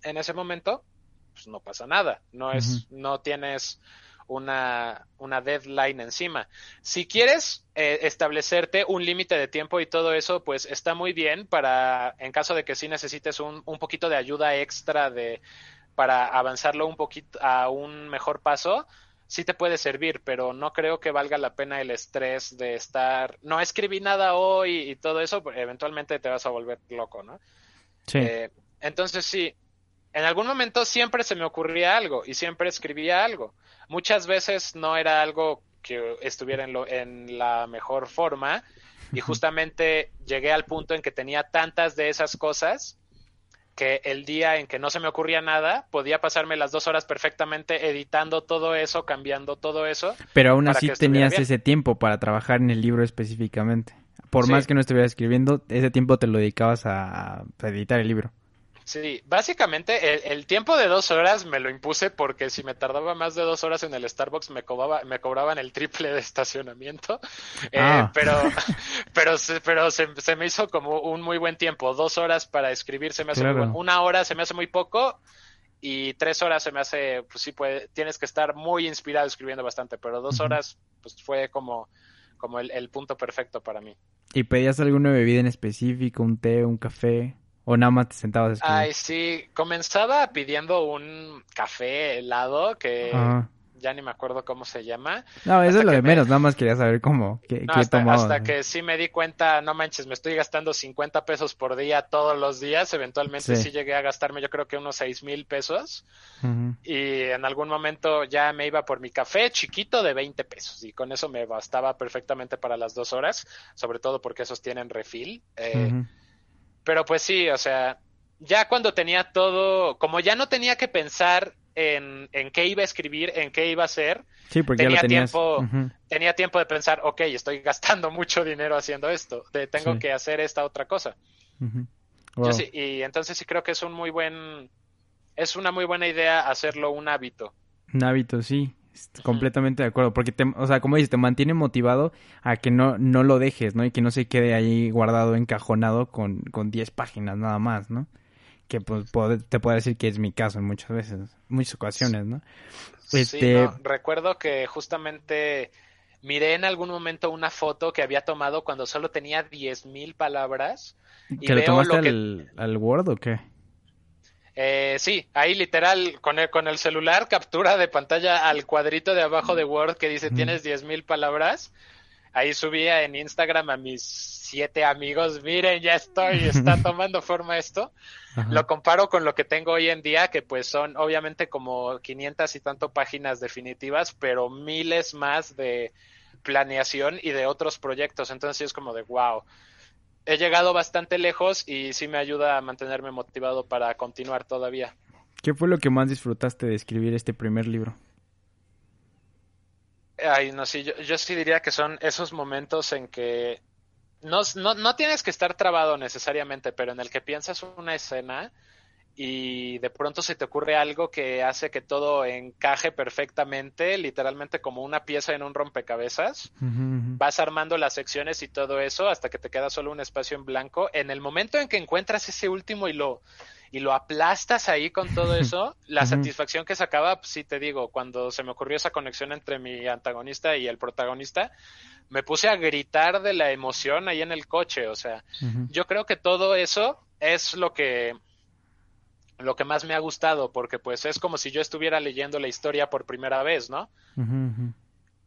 en ese momento, pues no pasa nada, no es, no tienes una, una deadline encima. Si quieres eh, establecerte un límite de tiempo y todo eso, pues está muy bien para, en caso de que sí necesites un, un poquito de ayuda extra de, para avanzarlo un poquito a un mejor paso, sí te puede servir, pero no creo que valga la pena el estrés de estar, no escribí nada hoy y todo eso, eventualmente te vas a volver loco, ¿no? Sí. Eh, entonces sí, en algún momento siempre se me ocurría algo y siempre escribía algo. Muchas veces no era algo que estuviera en, lo, en la mejor forma y justamente llegué al punto en que tenía tantas de esas cosas que el día en que no se me ocurría nada, podía pasarme las dos horas perfectamente editando todo eso, cambiando todo eso. Pero aún así tenías ese tiempo para trabajar en el libro específicamente. Por más que no estuvieras escribiendo, ese tiempo te lo dedicabas a, a editar el libro. Sí, básicamente el, tiempo de dos horas me lo impuse porque si me tardaba más de dos horas en el Starbucks me, cobraba, me cobraban el triple de estacionamiento. Eh, ah. pero [LAUGHS] pero, se, pero se, me hizo como un muy buen tiempo. Dos horas para escribir se me hace muy bueno. Una hora se me hace muy poco y tres horas se me hace, pues sí, puede, tienes que estar muy inspirado escribiendo bastante, pero dos horas pues fue como, como el, el punto perfecto para mí. ¿Y pedías alguna bebida en específico, un té, un café? ¿O nada más te sentabas a escribir? Ay, sí, comenzaba pidiendo un café helado que ya ni me acuerdo cómo se llama. No, eso es lo de menos, nada más quería saber cómo, qué, hasta, hasta que sí me di cuenta, no manches, me estoy gastando 50 pesos por día todos los días, eventualmente sí, llegué a gastarme yo creo que unos 6 mil pesos. Y en algún momento ya me iba por mi café chiquito de 20 pesos. Y con eso me bastaba perfectamente para las dos horas, sobre todo porque esos tienen refil. Eh, pero pues sí, o sea, ya cuando tenía todo, como ya no tenía que pensar en, en qué iba a escribir, en qué iba a hacer, sí, porque tenía, tiempo, tenía tiempo de pensar, ok, estoy gastando [LAUGHS] mucho dinero haciendo esto, de, tengo que hacer esta otra cosa. sí, y entonces sí creo que es un muy buen, es una muy buena idea hacerlo un hábito. Un hábito, sí. Completamente de acuerdo, porque, te, o sea, como dices, te mantiene motivado a que no, no lo dejes, ¿no? Y que no se quede ahí guardado, encajonado con, con 10 páginas nada más, ¿no? Que pues, te puedo decir que es mi caso en muchas veces, muchas ocasiones, ¿no? Este... recuerdo que justamente miré en algún momento una foto que había tomado cuando solo tenía 10.000 palabras. Y ¿Que lo tomaste al, al Word o qué? Eh, sí, ahí literal, con el, con el celular, captura de pantalla al cuadrito de abajo de Word que dice tienes diez mil palabras. Ahí subía en Instagram a mis siete amigos, miren, ya estoy, está tomando forma esto. Lo comparo con lo que tengo hoy en día, que pues son obviamente como 500 y tanto páginas definitivas, pero miles más de planeación y de otros proyectos. Entonces es como de wow he llegado bastante lejos y sí me ayuda a mantenerme motivado para continuar todavía. ¿Qué fue lo que más disfrutaste de escribir este primer libro? Ay, no, sí, yo, yo sí diría que son esos momentos en que no, no, no tienes que estar trabado necesariamente, pero en el que piensas una escena y de pronto se te ocurre algo que hace que todo encaje perfectamente, literalmente como una pieza en un rompecabezas. Vas armando las secciones y todo eso hasta que te queda solo un espacio en blanco. En el momento en que encuentras ese último y lo y lo aplastas ahí con todo [LAUGHS] eso, la satisfacción que sacaba, pues, sí te digo, cuando se me ocurrió esa conexión entre mi antagonista y el protagonista, me puse a gritar de la emoción ahí en el coche, o sea, yo creo que todo eso es lo que lo que más me ha gustado, porque pues es como si yo estuviera leyendo la historia por primera vez, ¿no?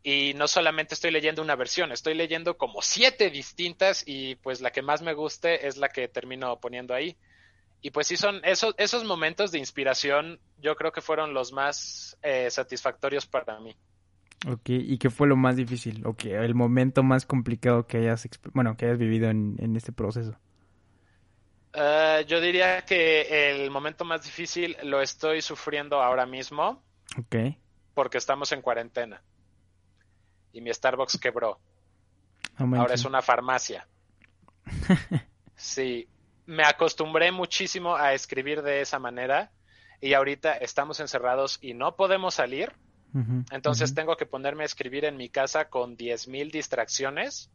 Y no solamente estoy leyendo una versión, estoy leyendo como siete distintas y pues la que más me guste es la que termino poniendo ahí. Y pues sí son esos, esos momentos de inspiración, yo creo que fueron los más eh, satisfactorios para mí. Ok, ¿y qué fue lo más difícil? ¿O qué, el momento más complicado que hayas, bueno, que hayas vivido en, en este proceso? Eh, yo diría que el momento más difícil lo estoy sufriendo ahora mismo. Ok. Porque estamos en cuarentena. Y mi Starbucks quebró. ahora es una farmacia. [LAUGHS] sí. Me acostumbré muchísimo a escribir de esa manera. y ahorita estamos encerrados y no podemos salir. Entonces tengo que ponerme a escribir en mi casa con 10.000 distracciones.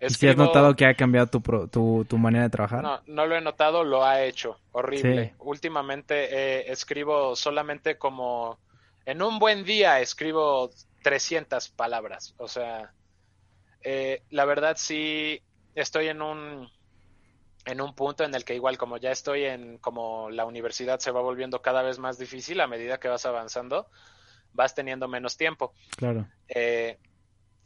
¿Y si has notado que ha cambiado tu, tu, manera de trabajar? No, no lo he notado, lo ha hecho. Horrible. Últimamente eh, escribo solamente como... En un buen día escribo 300 palabras. O sea, eh, la verdad sí estoy en un en un punto en el que igual como ya estoy en como la universidad se va volviendo cada vez más difícil a medida que vas avanzando vas teniendo menos tiempo claro eh,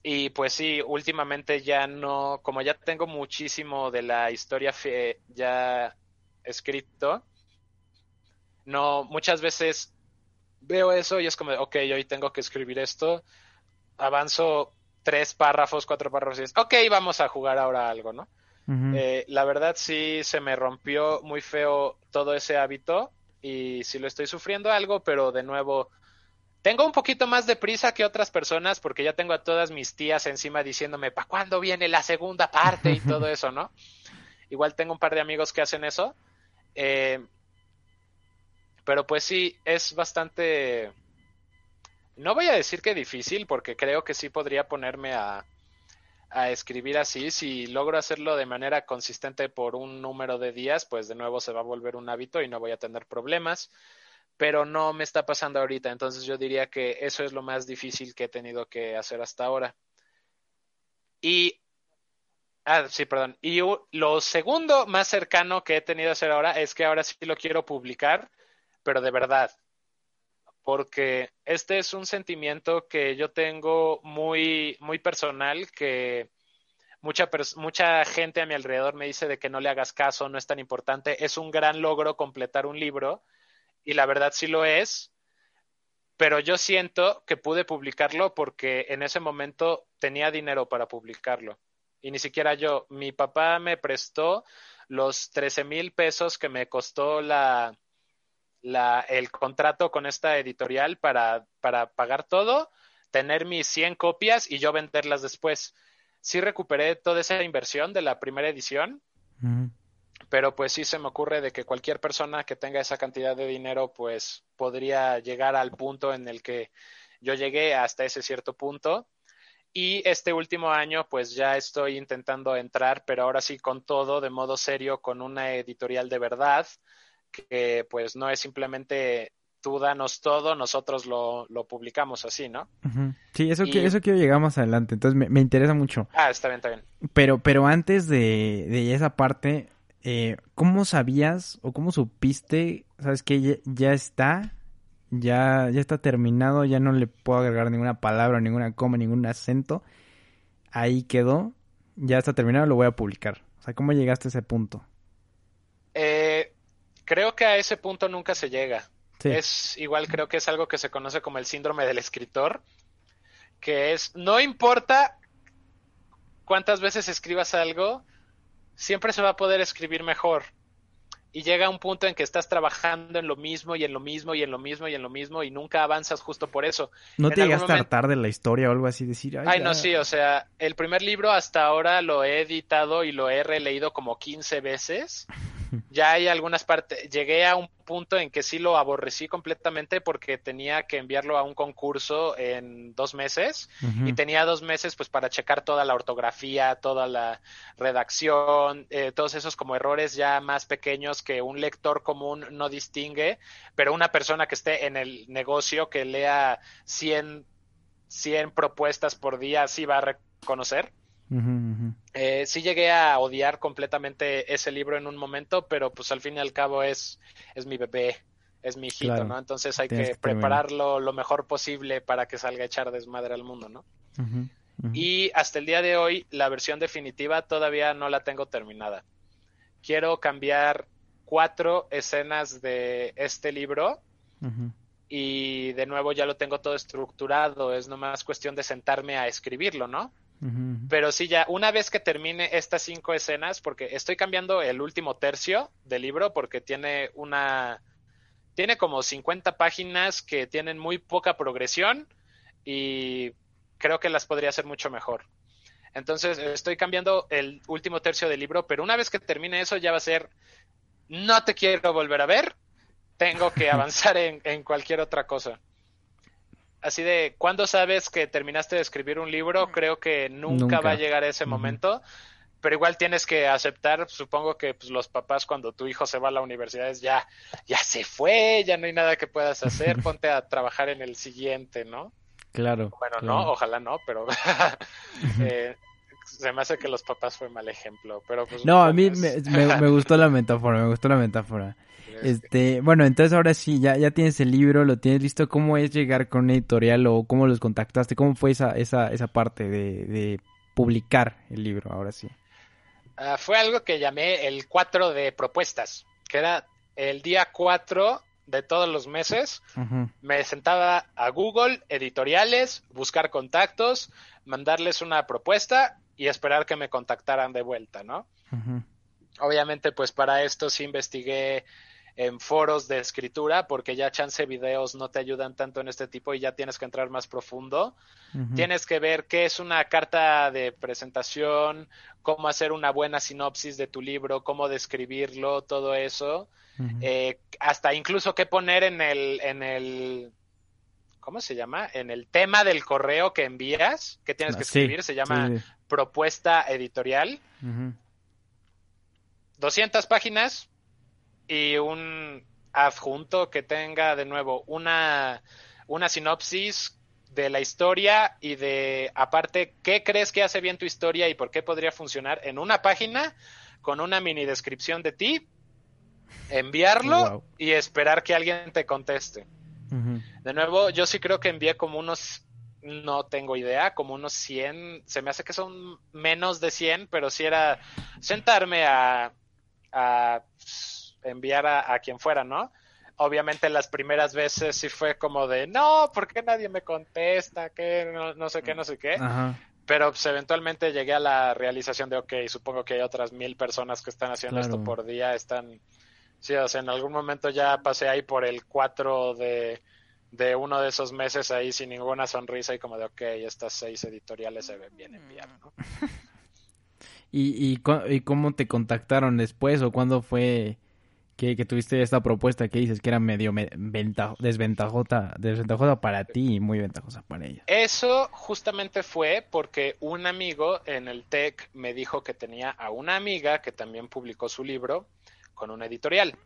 y pues sí últimamente ya no como ya tengo muchísimo de la historia fe, ya escrito no muchas veces veo eso y es como ok hoy tengo que escribir esto. Avanzo tres párrafos cuatro párrafos y es ok vamos a jugar ahora algo no eh, la verdad sí se me rompió muy feo todo ese hábito y sí lo estoy sufriendo algo, pero de nuevo tengo un poquito más de prisa que otras personas porque ya tengo a todas mis tías encima diciéndome, ¿para cuándo viene la segunda parte? y todo eso, ¿no? Igual tengo un par de amigos que hacen eso. Eh, pero pues sí, es bastante... No voy a decir que difícil porque creo que sí podría ponerme a, a escribir así, si logro hacerlo de manera consistente por un número de días, pues de nuevo se va a volver un hábito y no voy a tener problemas, pero no me está pasando ahorita, entonces yo diría que eso es lo más difícil que he tenido que hacer hasta ahora. Y, ah, sí, perdón, y lo segundo más cercano que he tenido que hacer ahora es que ahora sí lo quiero publicar, pero de verdad, porque este es un sentimiento que yo tengo muy, muy personal, que mucha, mucha gente a mi alrededor me dice de que no le hagas caso, no es tan importante, es un gran logro completar un libro, y la verdad sí lo es, pero yo siento que pude publicarlo porque en ese momento tenía dinero para publicarlo. Y ni siquiera yo, mi papá me prestó los 13 mil pesos que me costó la, el contrato con esta editorial para, para pagar todo, tener mis 100 copias y yo venderlas después. Sí recuperé toda esa inversión de la primera edición, pero pues sí se me ocurre de que cualquier persona que tenga esa cantidad de dinero pues podría llegar al punto en el que yo llegué hasta ese cierto punto. Y este último año pues ya estoy intentando entrar, pero ahora sí con todo, de modo serio, con una editorial de verdad que pues no es simplemente tú danos todo, nosotros lo, lo publicamos así, ¿no? Sí, eso, que, eso quiero llegar más adelante, entonces me, interesa mucho. Ah, está bien, está bien. Pero, pero antes de, de esa parte, eh, ¿cómo sabías o cómo supiste, sabes que ya, está, ya, ya está terminado, ya no le puedo agregar ninguna palabra, ninguna coma, ningún acento, ahí quedó, ya está terminado, lo voy a publicar. O sea, ¿cómo llegaste a ese punto? Eh, Creo que a ese punto nunca se llega. Es igual, creo que es algo que se conoce como el síndrome del escritor, que es, no importa cuántas veces escribas algo, siempre se va a poder escribir mejor. Y llega un punto en que estás trabajando en lo mismo y en lo mismo y en lo mismo y en lo mismo y nunca avanzas justo por eso. ¿No te llegaste a hartar de la historia o algo así? Decir, ay, no, sí, o sea, el primer libro hasta ahora lo he editado y lo he releído como 15 veces ya hay algunas partes, llegué a un punto en que sí lo aborrecí completamente porque tenía que enviarlo a un concurso en dos meses y tenía dos meses pues para checar toda la ortografía, toda la redacción, eh, todos esos como errores ya más pequeños que un lector común no distingue, pero una persona que esté en el negocio que lea 100, 100 propuestas por día sí va a reconocer. Eh, sí llegué a odiar completamente ese libro en un momento, pero pues al fin y al cabo es, es mi bebé, es mi hijito, ¿no? Entonces hay que prepararlo lo mejor posible para que salga a echar desmadre al mundo, ¿no? Y hasta el día de hoy la versión definitiva todavía no la tengo terminada. Quiero cambiar cuatro escenas de este libro y de nuevo ya lo tengo todo estructurado, es nomás cuestión de sentarme a escribirlo, ¿no? Pero sí, ya una vez que termine estas cinco escenas, porque estoy cambiando el último tercio del libro porque tiene una... Tiene como 50 páginas que tienen muy poca progresión y creo que las podría hacer mucho mejor. Entonces estoy cambiando el último tercio del libro, pero una vez que termine eso ya va a ser, no te quiero volver a ver, tengo que [LAUGHS] avanzar en, en cualquier otra cosa. Así de, ¿cuándo sabes que terminaste de escribir un libro? Creo que nunca, va a llegar ese momento pero igual tienes que aceptar, supongo que pues, los papás cuando tu hijo se va a la universidad es ya, ya se fue, ya no hay nada que puedas hacer, [LAUGHS] ponte a trabajar en el siguiente, ¿no? Claro. Bueno, no, ojalá no, pero [LAUGHS] eh, se me hace que los papás fue mal ejemplo, pero pues... No, a mí me, me, gustó la metáfora, me gustó la metáfora. Este, bueno, entonces ahora sí, ya, ya tienes el libro, lo tienes listo. ¿Cómo es llegar con un editorial o cómo los contactaste? ¿Cómo fue esa, esa, esa parte de, de publicar el libro ahora sí? Ah, fue algo que llamé el 4 de propuestas, que era el día 4 de todos los meses. Me sentaba a Google, editoriales, buscar contactos, mandarles una propuesta y esperar que me contactaran de vuelta, ¿no? Obviamente, pues para esto sí investigué en foros de escritura, porque ya chance videos no te ayudan tanto en este tipo y ya tienes que entrar más profundo. Tienes que ver qué es una carta de presentación, cómo hacer una buena sinopsis de tu libro, cómo describirlo, todo eso. Eh, hasta incluso qué poner en el, en el, ¿cómo se llama? En el tema del correo que envías, que tienes que ah, escribir, se llama propuesta editorial. 200 páginas, y un adjunto que tenga de nuevo una, una sinopsis de la historia y de aparte qué crees que hace bien tu historia y por qué podría funcionar en una página con una mini descripción de ti, enviarlo y esperar que alguien te conteste. De nuevo, yo sí creo que envié como unos, no tengo idea, como unos 100, se me hace que son menos de 100, pero sí era sentarme a, a enviar a, quien fuera, ¿no? Obviamente las primeras veces sí fue como de, no, ¿por qué nadie me contesta? ¿Qué? No, sé qué, no sé qué. Pero pues, eventualmente llegué a la realización de, ok, supongo que hay otras mil personas que están haciendo esto por día, están... Sí, o sea, en algún momento ya pasé ahí por el 4 de, de uno de esos meses ahí sin ninguna sonrisa y como de, ok, estas seis editoriales se ven bien enviar, ¿no? [LAUGHS] ¿Y, y, y cómo te contactaron después o cuándo fue que, tuviste esta propuesta que dices que era medio desventajota, desventajota para ti y muy ventajosa para ella. Eso justamente fue porque un amigo en el TEC me dijo que tenía a una amiga que también publicó su libro con una editorial.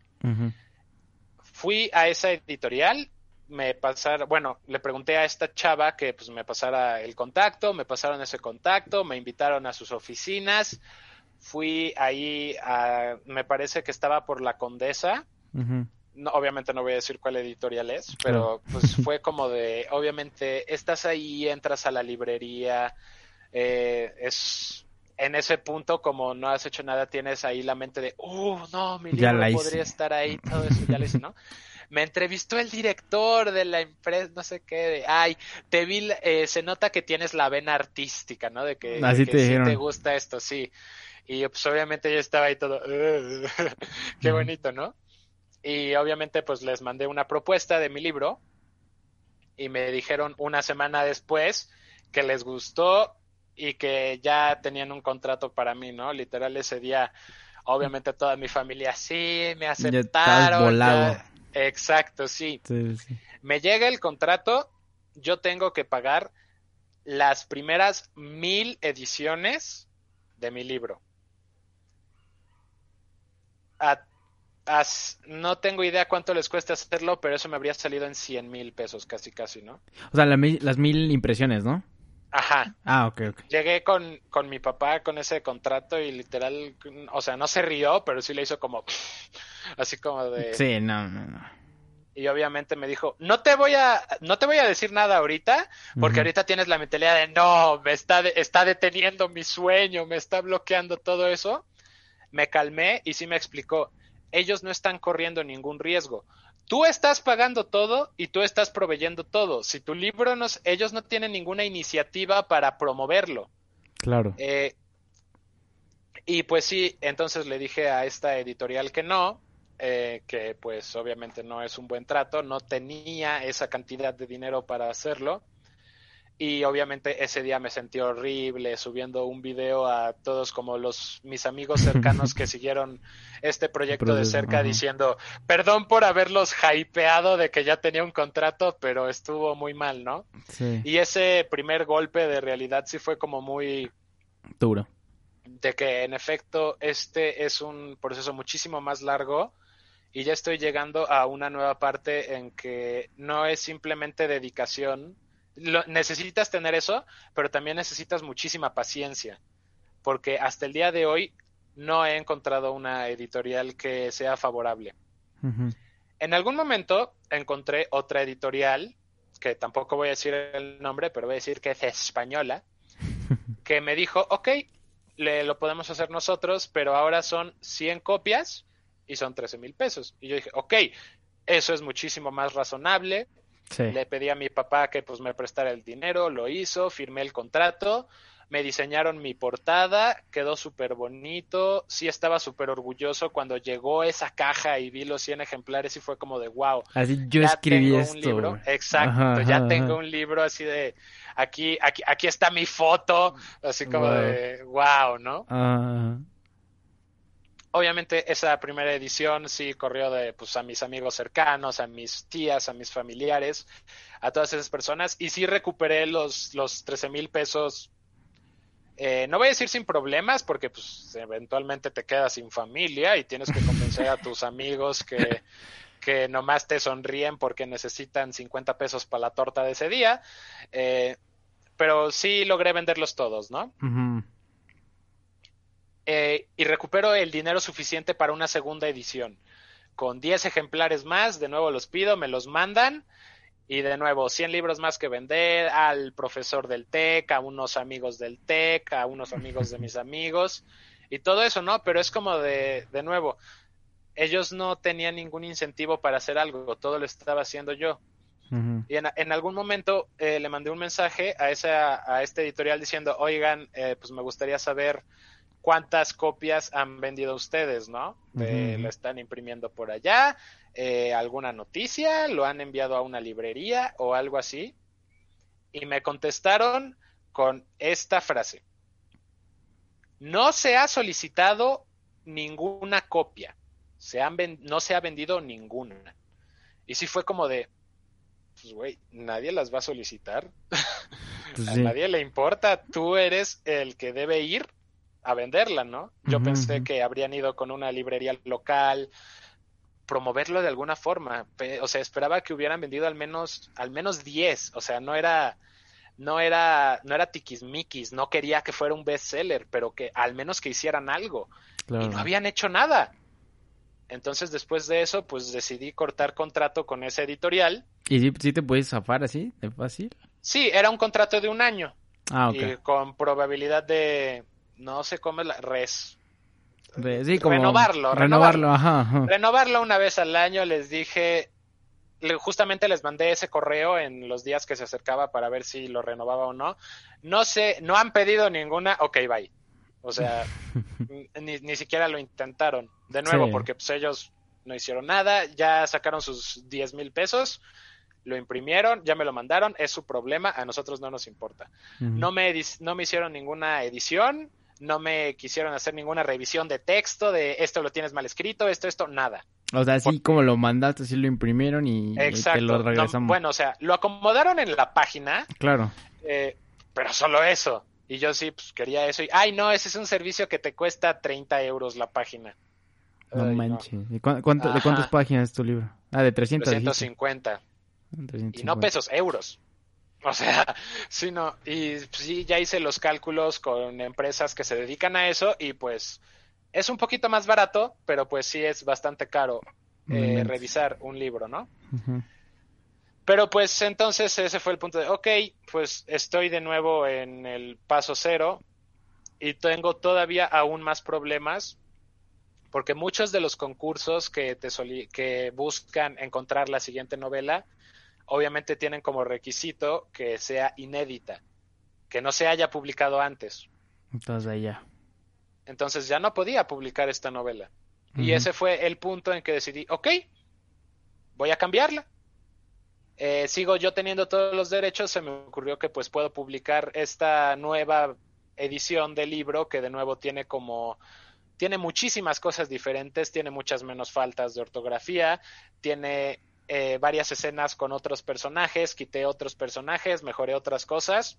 Fui a esa editorial, me pasaron, bueno, le pregunté a esta chava que pues me pasara el contacto, me pasaron ese contacto, me invitaron a sus oficinas fui ahí a, me parece que estaba por la Condesa. no, obviamente no voy a decir cuál editorial es, pero pues [LAUGHS] fue como de, obviamente, estás ahí, entras a la librería, eh, es en ese punto, como no has hecho nada, tienes ahí la mente de, uh, no, mi libro podría estar ahí, todo eso ya lo hice, ¿no? me entrevistó el director de la empresa, no sé qué, de, ay, te vi, eh, se nota que tienes la vena artística, ¿no? De que, Así te, te gusta esto, sí. Y pues obviamente yo estaba ahí todo, [LAUGHS] qué bonito, ¿no? Y obviamente pues les mandé una propuesta de mi libro y me dijeron una semana después que les gustó y que ya tenían un contrato para mí, ¿no? Literal ese día, obviamente toda mi familia sí, me aceptaron. volado. exacto, sí. Me llega el contrato, yo tengo que pagar las primeras mil ediciones de mi libro no tengo idea cuánto les cuesta hacerlo, pero eso me habría salido en 100 mil pesos, casi, casi, ¿no? O sea, las mil impresiones, ¿no? Ajá. Ah, ok, ok. Llegué con, con mi papá con ese contrato y literal, o sea, no se rió, pero sí le hizo como, [LAUGHS] así como de... Sí, no, no, no. Y obviamente me dijo, no te voy a, no te voy a decir nada ahorita, porque ahorita tienes la mentalidad de, no, me está, está deteniendo mi sueño, me está bloqueando todo eso me calmé y sí me explicó, ellos no están corriendo ningún riesgo. Tú estás pagando todo y tú estás proveyendo todo. Si tu libro no, ellos no tienen ninguna iniciativa para promoverlo. Claro. Eh, y pues sí, entonces le dije a esta editorial que no, eh, que pues obviamente no es un buen trato, no tenía esa cantidad de dinero para hacerlo. Y obviamente ese día me sentí horrible subiendo un video a todos como los mis amigos [LAUGHS] cercanos que siguieron este proyecto de cerca diciendo, perdón por haberlos hypeado de que ya tenía un contrato, pero estuvo muy mal, ¿no? Sí. Y ese primer golpe de realidad sí fue como muy duro. De que en efecto este es un proceso muchísimo más largo y ya estoy llegando a una nueva parte en que no es simplemente dedicación, necesitas tener eso, pero también necesitas muchísima paciencia, porque hasta el día de hoy no he encontrado una editorial que sea favorable. En algún momento encontré otra editorial, que tampoco voy a decir el nombre, pero voy a decir que es española, [LAUGHS] que me dijo, ok, le, lo podemos hacer nosotros, pero ahora son 100 copias y son 13 mil pesos. Y yo dije, ok, eso es muchísimo más razonable, le pedí a mi papá que pues me prestara el dinero, lo hizo, firmé el contrato, me diseñaron mi portada, quedó súper bonito, sí estaba súper orgulloso cuando llegó esa caja y vi los 100 ejemplares y fue como de wow. Así yo escribí esto. Un libro. Exacto, ya tengo un libro así de aquí, aquí, aquí está mi foto, así como de wow, ¿no? Obviamente esa primera edición sí corrió de pues a mis amigos cercanos, a mis tías, a mis familiares, a todas esas personas y sí recuperé los, los 13 mil pesos. Eh, no voy a decir sin problemas porque pues eventualmente te quedas sin familia y tienes que convencer a tus [LAUGHS] amigos que, que nomás te sonríen porque necesitan 50 pesos para la torta de ese día. Eh, pero sí logré venderlos todos, ¿no? Eh, y recupero el dinero suficiente para una segunda edición. Con 10 ejemplares más, de nuevo los pido, me los mandan y de nuevo 100 libros más que vender al profesor del TEC, a unos amigos del TEC, a unos amigos de mis [LAUGHS] amigos y todo eso, ¿no? Pero es como de, de nuevo, ellos no tenían ningún incentivo para hacer algo, todo lo estaba haciendo yo. Y en, algún momento eh, le mandé un mensaje a, esa, a este editorial diciendo, oigan, eh, pues me gustaría saber cuántas copias han vendido ustedes, ¿no? lo están imprimiendo por allá, eh, alguna noticia, lo han enviado a una librería o algo así. Y me contestaron con esta frase. No se ha solicitado ninguna copia. Se han no se ha vendido ninguna. Y sí fue como de, pues güey, nadie las va a solicitar. [LAUGHS] Pues a nadie le importa. Tú eres el que debe ir a venderla, ¿no? Yo pensé que habrían ido con una librería local, promoverlo de alguna forma. O sea, esperaba que hubieran vendido al menos, al menos 10. O sea, no era, no era, no era tiquismiquis, no quería que fuera un bestseller, pero que al menos que hicieran algo. Y no habían hecho nada. Entonces, después de eso, pues decidí cortar contrato con ese editorial. ¿Y si, te puedes zafar así, de fácil? Sí, era un contrato de un año. Ah, ok. Y con probabilidad de, no sé cómo es la res. sí, como renovarlo, renovarlo, ajá, Renovarlo una vez al año, les dije, justamente les mandé ese correo en los días que se acercaba para ver si lo renovaba o no. No sé, no han pedido ninguna, ok, bye. O sea, [LAUGHS] ni, ni, siquiera lo intentaron. De nuevo, porque pues, ellos no hicieron nada, ya sacaron sus 10 mil pesos, lo imprimieron, ya me lo mandaron, es su problema, a nosotros no nos importa. no, me no me hicieron ninguna edición, no me quisieron hacer ninguna revisión de texto, de esto lo tienes mal escrito, esto, esto, nada. O sea, así como lo mandaste, así lo imprimieron y, te lo regresamos. bueno, o sea, lo acomodaron en la página. Claro. Eh, pero solo eso. Y yo sí, pues quería eso. Y, ay, no, ese es un servicio que te cuesta 30 euros la página. No manches. ¿De cuántas páginas es tu libro? Ah, de 300. 350. Y no pesos, euros. O sea, [LAUGHS] sí, no. Y sí, ya hice los cálculos con empresas que se dedican a eso y pues es un poquito más barato, pero pues sí es bastante caro eh, revisar un libro, ¿no? Pero pues entonces ese fue el punto de, ok, pues estoy de nuevo en el paso cero y tengo todavía aún más problemas porque muchos de los concursos que, te que buscan encontrar la siguiente novela obviamente tienen como requisito que sea inédita, que no se haya publicado antes. Entonces ya. Entonces ya no podía publicar esta novela. Y ese fue el punto en que decidí, ok, voy a cambiarla. eh, sigo yo teniendo todos los derechos, se me ocurrió que pues puedo publicar esta nueva edición del libro que de nuevo tiene como tiene muchísimas cosas diferentes, tiene muchas menos faltas de ortografía, tiene eh, varias escenas con otros personajes, quité otros personajes, mejoré otras cosas.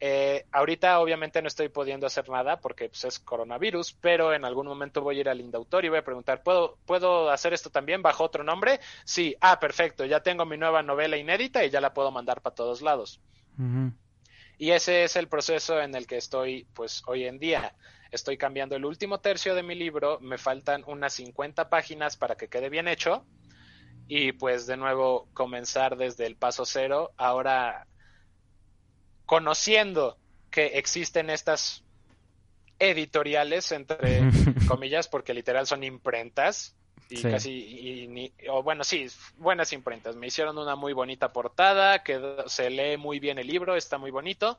Eh, ahorita obviamente no estoy pudiendo hacer nada porque pues, es coronavirus, pero en algún momento voy a ir al Indautor y voy a preguntar, ¿puedo, ¿puedo hacer esto también bajo otro nombre? Sí, ah, perfecto, ya tengo mi nueva novela inédita y ya la puedo mandar para todos lados. Y ese es el proceso en el que estoy pues hoy en día. Estoy cambiando el último tercio de mi libro, me faltan unas 50 páginas para que quede bien hecho y pues de nuevo comenzar desde el paso cero. Ahora conociendo que existen estas editoriales, entre [LAUGHS] comillas, porque literal son imprentas, y casi, o bueno, sí, buenas imprentas. Me hicieron una muy bonita portada, que se lee muy bien el libro, está muy bonito,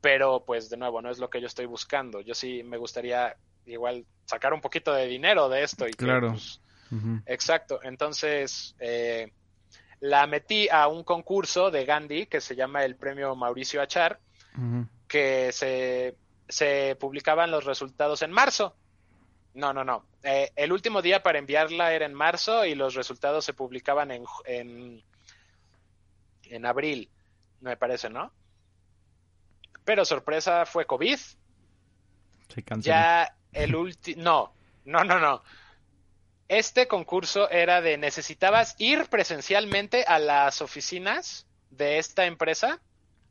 pero pues de nuevo, no es lo que yo estoy buscando. Yo sí me gustaría igual sacar un poquito de dinero de esto y claro. Pues, exacto. Entonces, eh, la metí a un concurso de Gandhi que se llama el Premio Mauricio Achar, que se, se, publicaban los resultados en marzo. No, no, no. Eh, el último día para enviarla era en marzo y los resultados se publicaban en, en, en abril, me parece, ¿no? Pero sorpresa fue COVID. Se ya el último... No, no, no, no este concurso era de necesitabas ir presencialmente a las oficinas de esta empresa,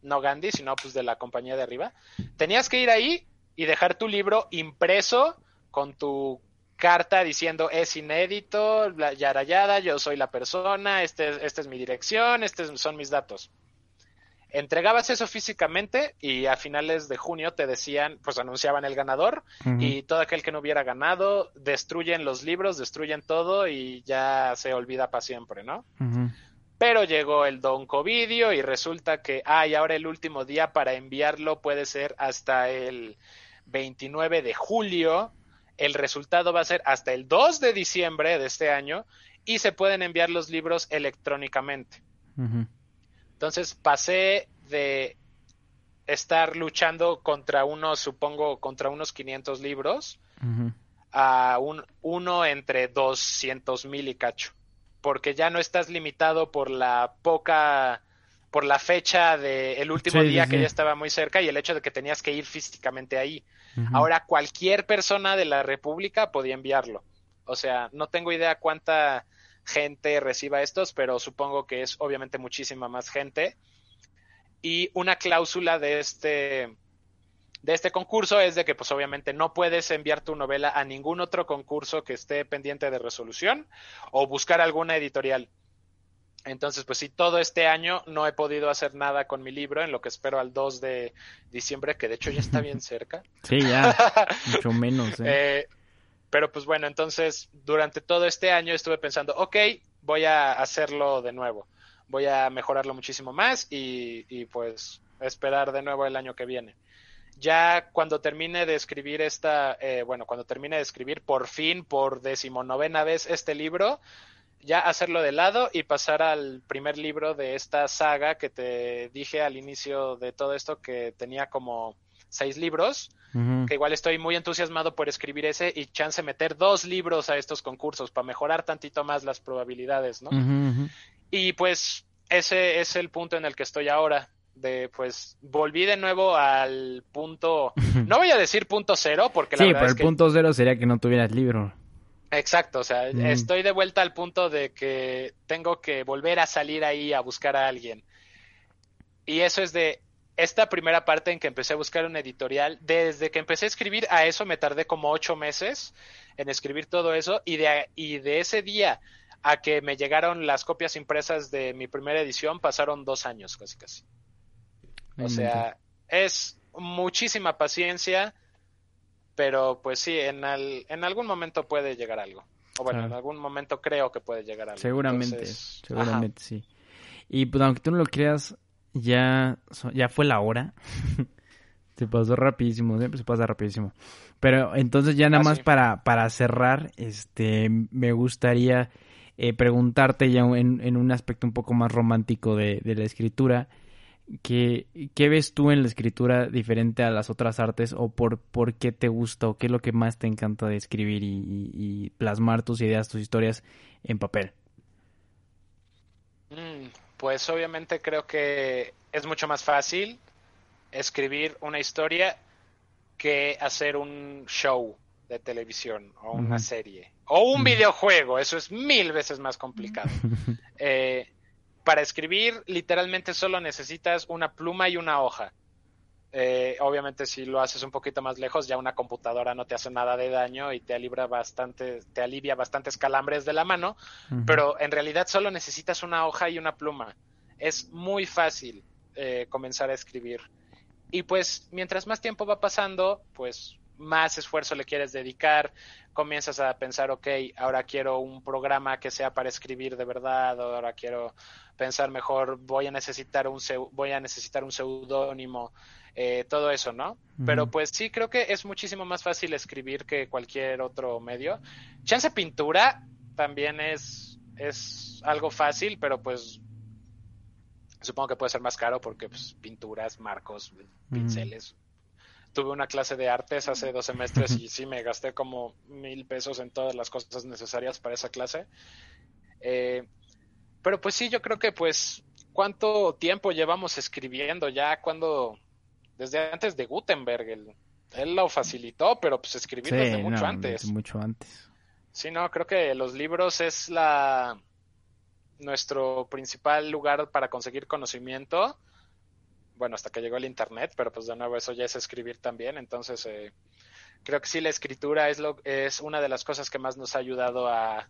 no Gandhi, sino pues de la compañía de arriba. Tenías que ir ahí y dejar tu libro impreso con tu carta diciendo es inédito, yara yara, yo soy la persona, este, esta es mi dirección, estos son mis datos entregabas eso físicamente y a finales de junio te decían, pues anunciaban el ganador y todo aquel que no hubiera ganado destruyen los libros, destruyen todo y ya se olvida para siempre, ¿no? Pero llegó el Don Covidio y resulta que, ay, ahora el último día para enviarlo puede ser hasta el 29 de julio. El resultado va a ser hasta el 2 de diciembre de este año y se pueden enviar los libros electrónicamente. Entonces pasé de estar luchando contra unos, supongo, contra unos 500 libros a un, uno entre 200 mil y cacho. Porque ya no estás limitado por la poca, por la fecha del último día que ya estaba muy cerca y el hecho de que tenías que ir físicamente ahí. Ahora cualquier persona de la República podía enviarlo. O sea, no tengo idea cuánta gente reciba estos, pero supongo que es obviamente muchísima más gente. Y una cláusula de este, de este concurso es de que pues obviamente no puedes enviar tu novela a ningún otro concurso que esté pendiente de resolución o buscar alguna editorial. Entonces, pues sí, todo este año no he podido hacer nada con mi libro, en lo que espero al 2 de diciembre, que de hecho ya está bien [LAUGHS] cerca. Sí, ya, [LAUGHS] mucho menos. ¿eh? eh pero pues bueno, entonces durante todo este año estuve pensando, ok, voy a hacerlo de nuevo, voy a mejorarlo muchísimo más y, pues esperar de nuevo el año que viene. Ya cuando termine de escribir esta, eh, bueno, cuando termine de escribir por fin, por decimonovena vez este libro, ya hacerlo de lado y pasar al primer libro de esta saga que te dije al inicio de todo esto que tenía como seis libros, que igual estoy muy entusiasmado por escribir ese y chance meter dos libros a estos concursos para mejorar tantito más las probabilidades, ¿no? Y pues ese es el punto en el que estoy ahora de pues volví de nuevo al punto no voy a decir punto cero porque la sí pero el punto cero sería que no tuvieras libro. Exacto o sea estoy de vuelta al punto de que tengo que volver a salir ahí a buscar a alguien. Y eso es de esta primera parte en que empecé a buscar un editorial, desde que empecé a escribir a eso me tardé como ocho meses en escribir todo eso y de, y de ese día a que me llegaron las copias impresas de mi primera edición pasaron dos años casi casi. O sea, es muchísima paciencia, pero pues sí, en, en algún momento puede llegar algo. O bueno, en algún momento creo que puede llegar algo. Seguramente, seguramente sí. Y pues aunque tú no lo creas, ya, ya fue la hora. [LAUGHS] se pasó rapidísimo, siempre se pasa rapidísimo. Pero entonces ya nada ah, más para, para cerrar, este, me gustaría eh, preguntarte ya en, en, un aspecto un poco más romántico de, de la escritura, ¿qué, ¿qué, ves tú en la escritura diferente a las otras artes o por, por qué te gusta o qué es lo que más te encanta de escribir y, y, y plasmar tus ideas, tus historias en papel? Mm, pues obviamente creo que es mucho más fácil escribir una historia que hacer un show de televisión o una serie o un videojuego. Eso es mil veces más complicado. [LAUGHS] eh, para escribir, literalmente solo necesitas una pluma y una hoja. Eh, obviamente, si lo haces un poquito más lejos, ya una computadora no te hace nada de daño y te alivia bastante, te alivia bastantes calambres de la mano. Pero en realidad solo necesitas una hoja y una pluma. Es muy fácil eh, comenzar a escribir. Y pues, mientras más tiempo va pasando, pues más esfuerzo le quieres dedicar, comienzas a pensar, ok, ahora quiero un programa que sea para escribir de verdad, ahora quiero pensar mejor, voy a necesitar un voy a necesitar un seudónimo, eh, todo eso, ¿no? Pero pues sí, creo que es muchísimo más fácil escribir que cualquier otro medio. Chance pintura también es, es algo fácil, pero pues supongo que puede ser más caro porque pues, pinturas, marcos, pinceles tuve una clase de artes hace dos semestres y sí me gasté como mil pesos en todas las cosas necesarias para esa clase. Eh, pero pues sí, yo creo que pues cuánto tiempo llevamos escribiendo ya cuando desde antes de Gutenberg él, él lo facilitó, pero pues escribir desde mucho antes. mucho antes. Sí, no, creo que los libros es la nuestro principal lugar para conseguir conocimiento bueno, hasta que llegó el Internet, pero pues de nuevo eso ya es escribir también, entonces eh, creo que sí la escritura es, lo, es una de las cosas que más nos ha ayudado a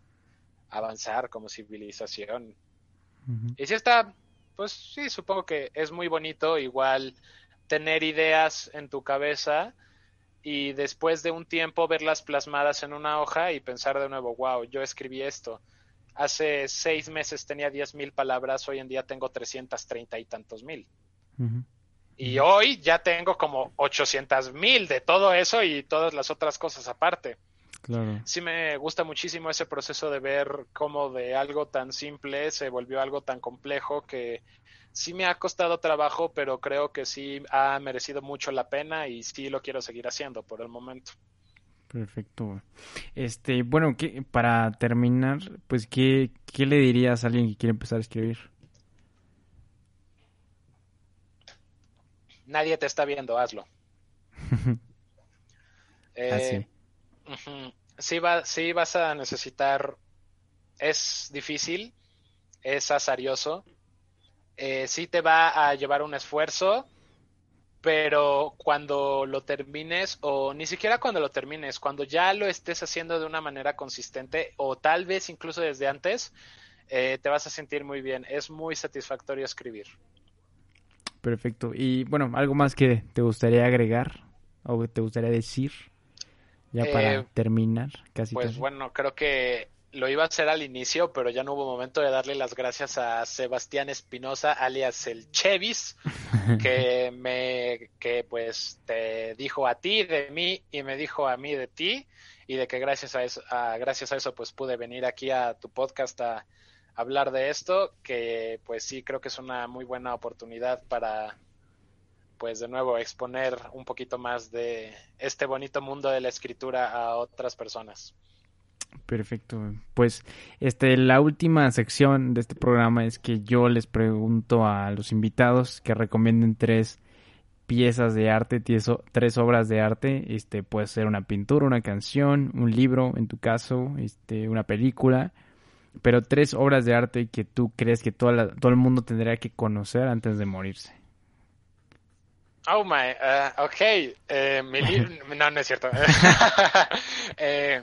avanzar como civilización. Y si está, pues sí, supongo que es muy bonito igual tener ideas en tu cabeza y después de un tiempo verlas plasmadas en una hoja y pensar de nuevo, wow, yo escribí esto. Hace seis meses tenía diez mil palabras, hoy en día tengo trescientas treinta y tantos mil. Y hoy ya tengo como 800 mil de todo eso y todas las otras cosas aparte. Claro. Sí me gusta muchísimo ese proceso de ver cómo de algo tan simple se volvió algo tan complejo que sí me ha costado trabajo, pero creo que sí ha merecido mucho la pena y sí lo quiero seguir haciendo por el momento. Perfecto. Este, bueno, para terminar, pues ¿qué, ¿qué le dirías a alguien que quiere empezar a escribir? nadie te está viendo, hazlo. [LAUGHS] eh, sí, va, sí vas a necesitar, es difícil, es azarioso, eh, sí te va a llevar un esfuerzo, pero cuando lo termines, o ni siquiera cuando lo termines, cuando ya lo estés haciendo de una manera consistente, o tal vez incluso desde antes, eh, te vas a sentir muy bien. Es muy satisfactorio escribir. Perfecto. Y bueno, ¿algo más que te gustaría agregar o que te gustaría decir ya para eh, terminar? Casi pues bueno, creo que lo iba a hacer al inicio, pero ya no hubo momento de darle las gracias a Sebastián Espinosa, alias el Chevis, [LAUGHS] que me, que pues te dijo a ti de mí y me dijo a mí de ti y de que gracias a eso, gracias a eso pues pude venir aquí a tu podcast a hablar de esto, que pues sí creo que es una muy buena oportunidad para pues de nuevo exponer un poquito más de este bonito mundo de la escritura a otras personas. Perfecto. Pues este la última sección de este programa es que yo les pregunto a los invitados que recomienden tres piezas de arte, tres obras de arte, este puede ser una pintura, una canción, un libro en tu caso, este una película pero tres obras de arte que tú crees que toda todo el mundo tendría que conocer antes de morirse. Oh my, uh, ok. Eh, [LAUGHS] no, no es cierto. [LAUGHS] eh,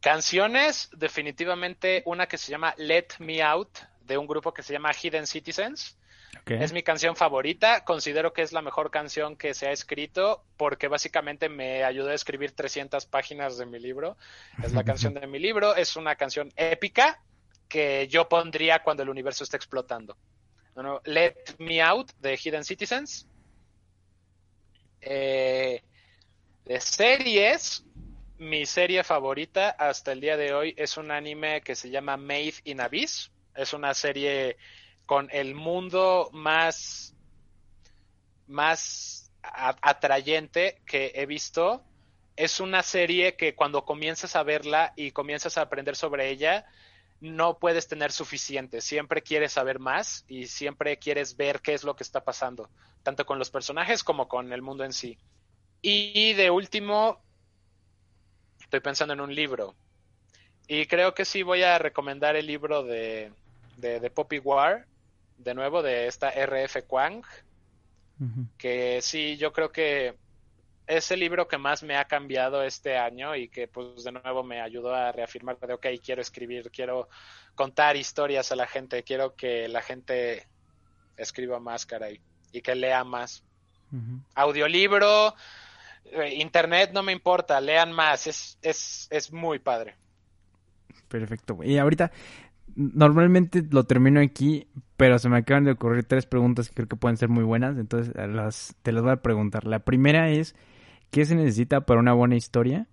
canciones, definitivamente una que se llama Let Me Out, de un grupo que se llama Hidden Citizens. Es mi canción favorita. Considero que es la mejor canción que se ha escrito porque básicamente me ayudó a escribir 300 páginas de mi libro. Es la canción [LAUGHS] de mi libro. Es una canción épica que yo pondría cuando el universo esté explotando. Let Me Out de Hidden Citizens. Eh, de series, mi serie favorita hasta el día de hoy es un anime que se llama Made in Abyss. Es una serie con el mundo más, más atrayente que he visto. Es una serie que cuando comienzas a verla y comienzas a aprender sobre ella, no puedes tener suficiente. Siempre quieres saber más y siempre quieres ver qué es lo que está pasando, tanto con los personajes como con el mundo en sí. Y de último, estoy pensando en un libro. Y creo que sí voy a recomendar el libro de, de, Poppy War, de nuevo, de esta RF Kwang. Que sí, yo creo que es el libro que más me ha cambiado este año y que pues de nuevo me ayudó a reafirmar de, ok, quiero escribir, quiero contar historias a la gente, quiero que la gente escriba más, caray, y que lea más. Audiolibro, eh, internet no me importa, lean más, es, es, es muy padre. Perfecto. Y ahorita, normalmente lo termino aquí, pero se me acaban de ocurrir tres preguntas que creo que pueden ser muy buenas, entonces las, te las voy a preguntar. La primera es, ¿qué se necesita para una buena historia?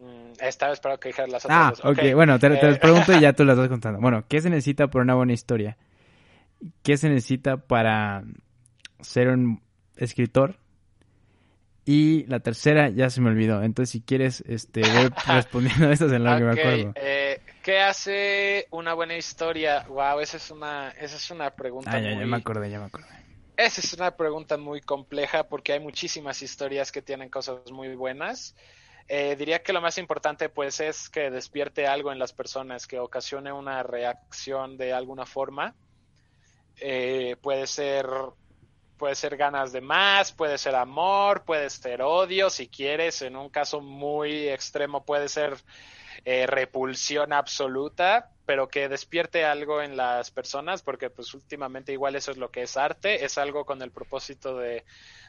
Mm, esta vez espero que dijeras las otras. Ah, ok, bueno, te, te, las eh, [LAUGHS] pregunto y ya tú las vas contando. Bueno, ¿qué se necesita para una buena historia? ¿Qué se necesita para ser un escritor? Y la tercera ya se me olvidó. Entonces, si quieres, este, voy [LAUGHS] respondiendo a estas en lo que me acuerdo. Eh, ¿Qué hace una buena historia? Wow, esa es una, esa es una pregunta. Ah, ya, ya me acordé, ya me acordé. Esa es una pregunta muy compleja porque hay muchísimas historias que tienen cosas muy buenas. Eh, diría que lo más importante pues es que despierte algo en las personas, que ocasione una reacción de alguna forma. Eh, puede ser puede ser ganas de más, puede ser amor, puede ser odio, si quieres, en un caso muy extremo puede ser eh, repulsión absoluta, pero que despierte algo en las personas, porque pues últimamente igual eso es lo que es arte, es algo con el propósito de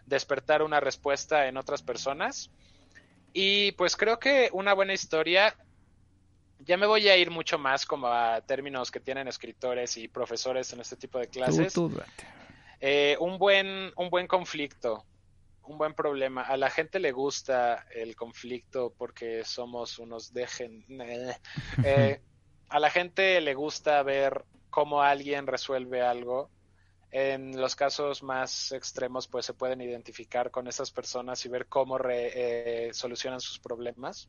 despertar una respuesta en otras personas. Y pues creo que una buena historia, ya me voy a ir mucho más como a términos que tienen escritores y profesores en este tipo de clases. Eh, un, buen, un buen conflicto, un buen problema. A la gente le gusta el conflicto porque somos unos dejen. [LAUGHS] Eh, a la gente le gusta ver cómo alguien resuelve algo. En los casos más extremos, pues se pueden identificar con esas personas y ver cómo eh, solucionan sus problemas.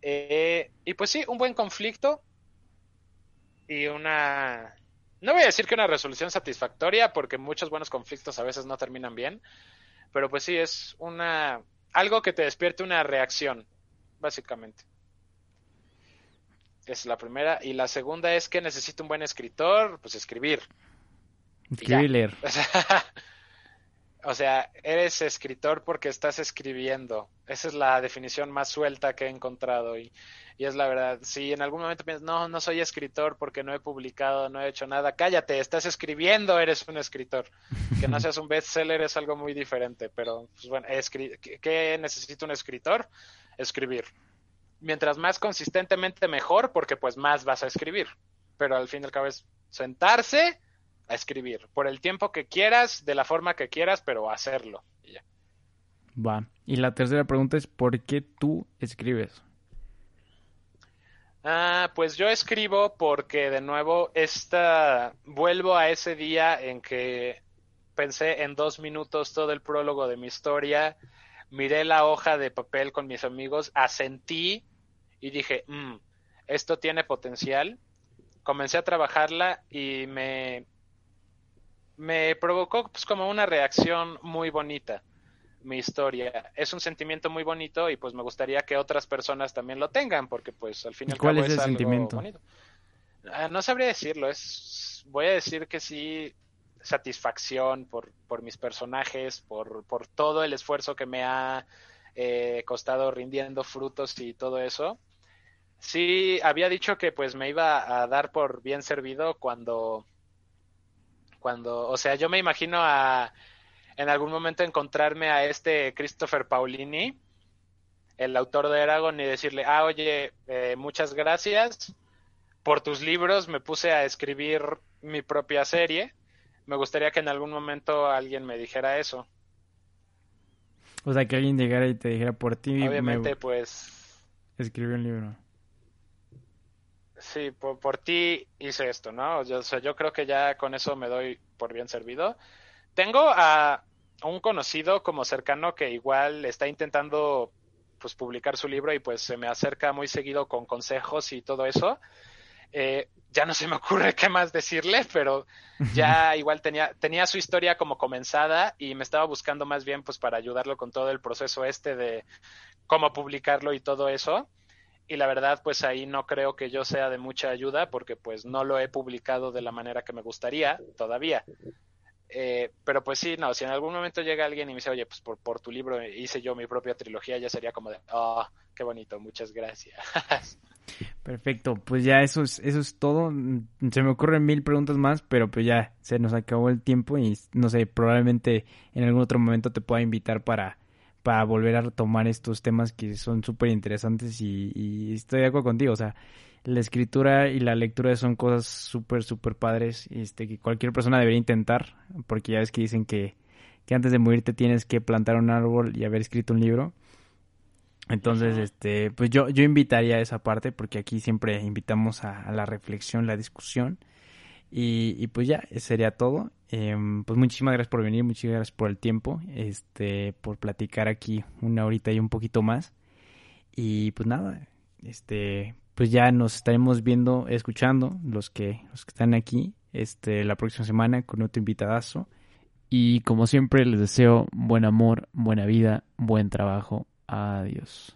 y pues sí, un buen conflicto y una no voy a decir que una resolución satisfactoria, porque muchos buenos conflictos a veces no terminan bien, pero pues sí, es una algo que te despierte una reacción, básicamente. Es la primera. Y la segunda es que necesito un buen escritor, pues escribir. Escribir [LAUGHS] O sea, eres escritor porque estás escribiendo. Esa es la definición más suelta que he encontrado y, y, es la verdad. Si en algún momento piensas, no, no soy escritor porque no he publicado, no he hecho nada, cállate, estás escribiendo, eres un escritor. [LAUGHS] Que no seas un bestseller es algo muy diferente, pero pues bueno, ¿qué necesita un escritor? Escribir. Mientras más consistentemente mejor porque pues más vas a escribir. Pero al fin y al cabo es sentarse a escribir por el tiempo que quieras, de la forma que quieras, pero hacerlo. Y ya. Va. Y la tercera pregunta es, ¿por qué tú escribes? Ah, pues yo escribo porque de nuevo esta vuelvo a ese día en que pensé en dos minutos todo el prólogo de mi historia, miré la hoja de papel con mis amigos, asentí y dije, mm, esto tiene potencial. Comencé a trabajarla y me, me provocó pues como una reacción muy bonita mi historia. Es un sentimiento muy bonito y pues me gustaría que otras personas también lo tengan porque pues al fin y al cabo es, el sentimiento? bonito. Ah, no sabría decirlo, es voy a decir que sí satisfacción por, por mis personajes, por, por todo el esfuerzo que me ha eh, costado rindiendo frutos y todo eso. Sí, había dicho que pues me iba a dar por bien servido cuando cuando, o sea, yo me imagino a en algún momento encontrarme a este Christopher Paulini, el autor de Eragon, y decirle, ah, oye, eh, muchas gracias por tus libros, me puse a escribir mi propia serie. Me gustaría que en algún momento alguien me dijera eso. O sea, que alguien llegara y te dijera por ti. Obviamente, pues. Escribí un libro. Sí, por, ti hice esto, ¿no? Yo, o sea, yo creo que ya con eso me doy por bien servido. Tengo a un conocido como cercano que igual está intentando pues publicar su libro y pues se me acerca muy seguido con consejos y todo eso. Eh, ya no se me ocurre qué más decirle, pero ya [LAUGHS] igual tenía, tenía su historia como comenzada y me estaba buscando más bien pues para ayudarlo con todo el proceso este de cómo publicarlo y todo eso. Y la verdad pues ahí no creo que yo sea de mucha ayuda porque pues no lo he publicado de la manera que me gustaría todavía. Eh, pero pues sí, no, si en algún momento llega alguien y me dice, oye, pues por, tu libro hice yo mi propia trilogía, ya sería como de, oh, qué bonito, muchas gracias. [LAUGHS] Perfecto, pues ya eso es, eso es todo. Se me ocurren mil preguntas más, pero pues ya se nos acabó el tiempo y no sé, probablemente en algún otro momento te pueda invitar para, para volver a retomar estos temas que son súper interesantes y, y estoy de acuerdo contigo, o sea, la escritura y la lectura son cosas súper, súper padres este, que cualquier persona debería intentar, porque ya ves que dicen que, que antes de morirte tienes que plantar un árbol y haber escrito un libro. Entonces, este, pues yo, yo invitaría a esa parte, porque aquí siempre invitamos a, la reflexión, la discusión. Y, y, pues ya, sería todo. Em, pues muchísimas gracias por venir, muchas gracias por el tiempo, este, por platicar aquí una horita y un poquito más. Y pues nada, este, pues ya nos estaremos viendo, escuchando los que, los que están aquí este, la próxima semana con otro invitadazo. Y como siempre les deseo buen amor, buena vida, buen trabajo. Adiós.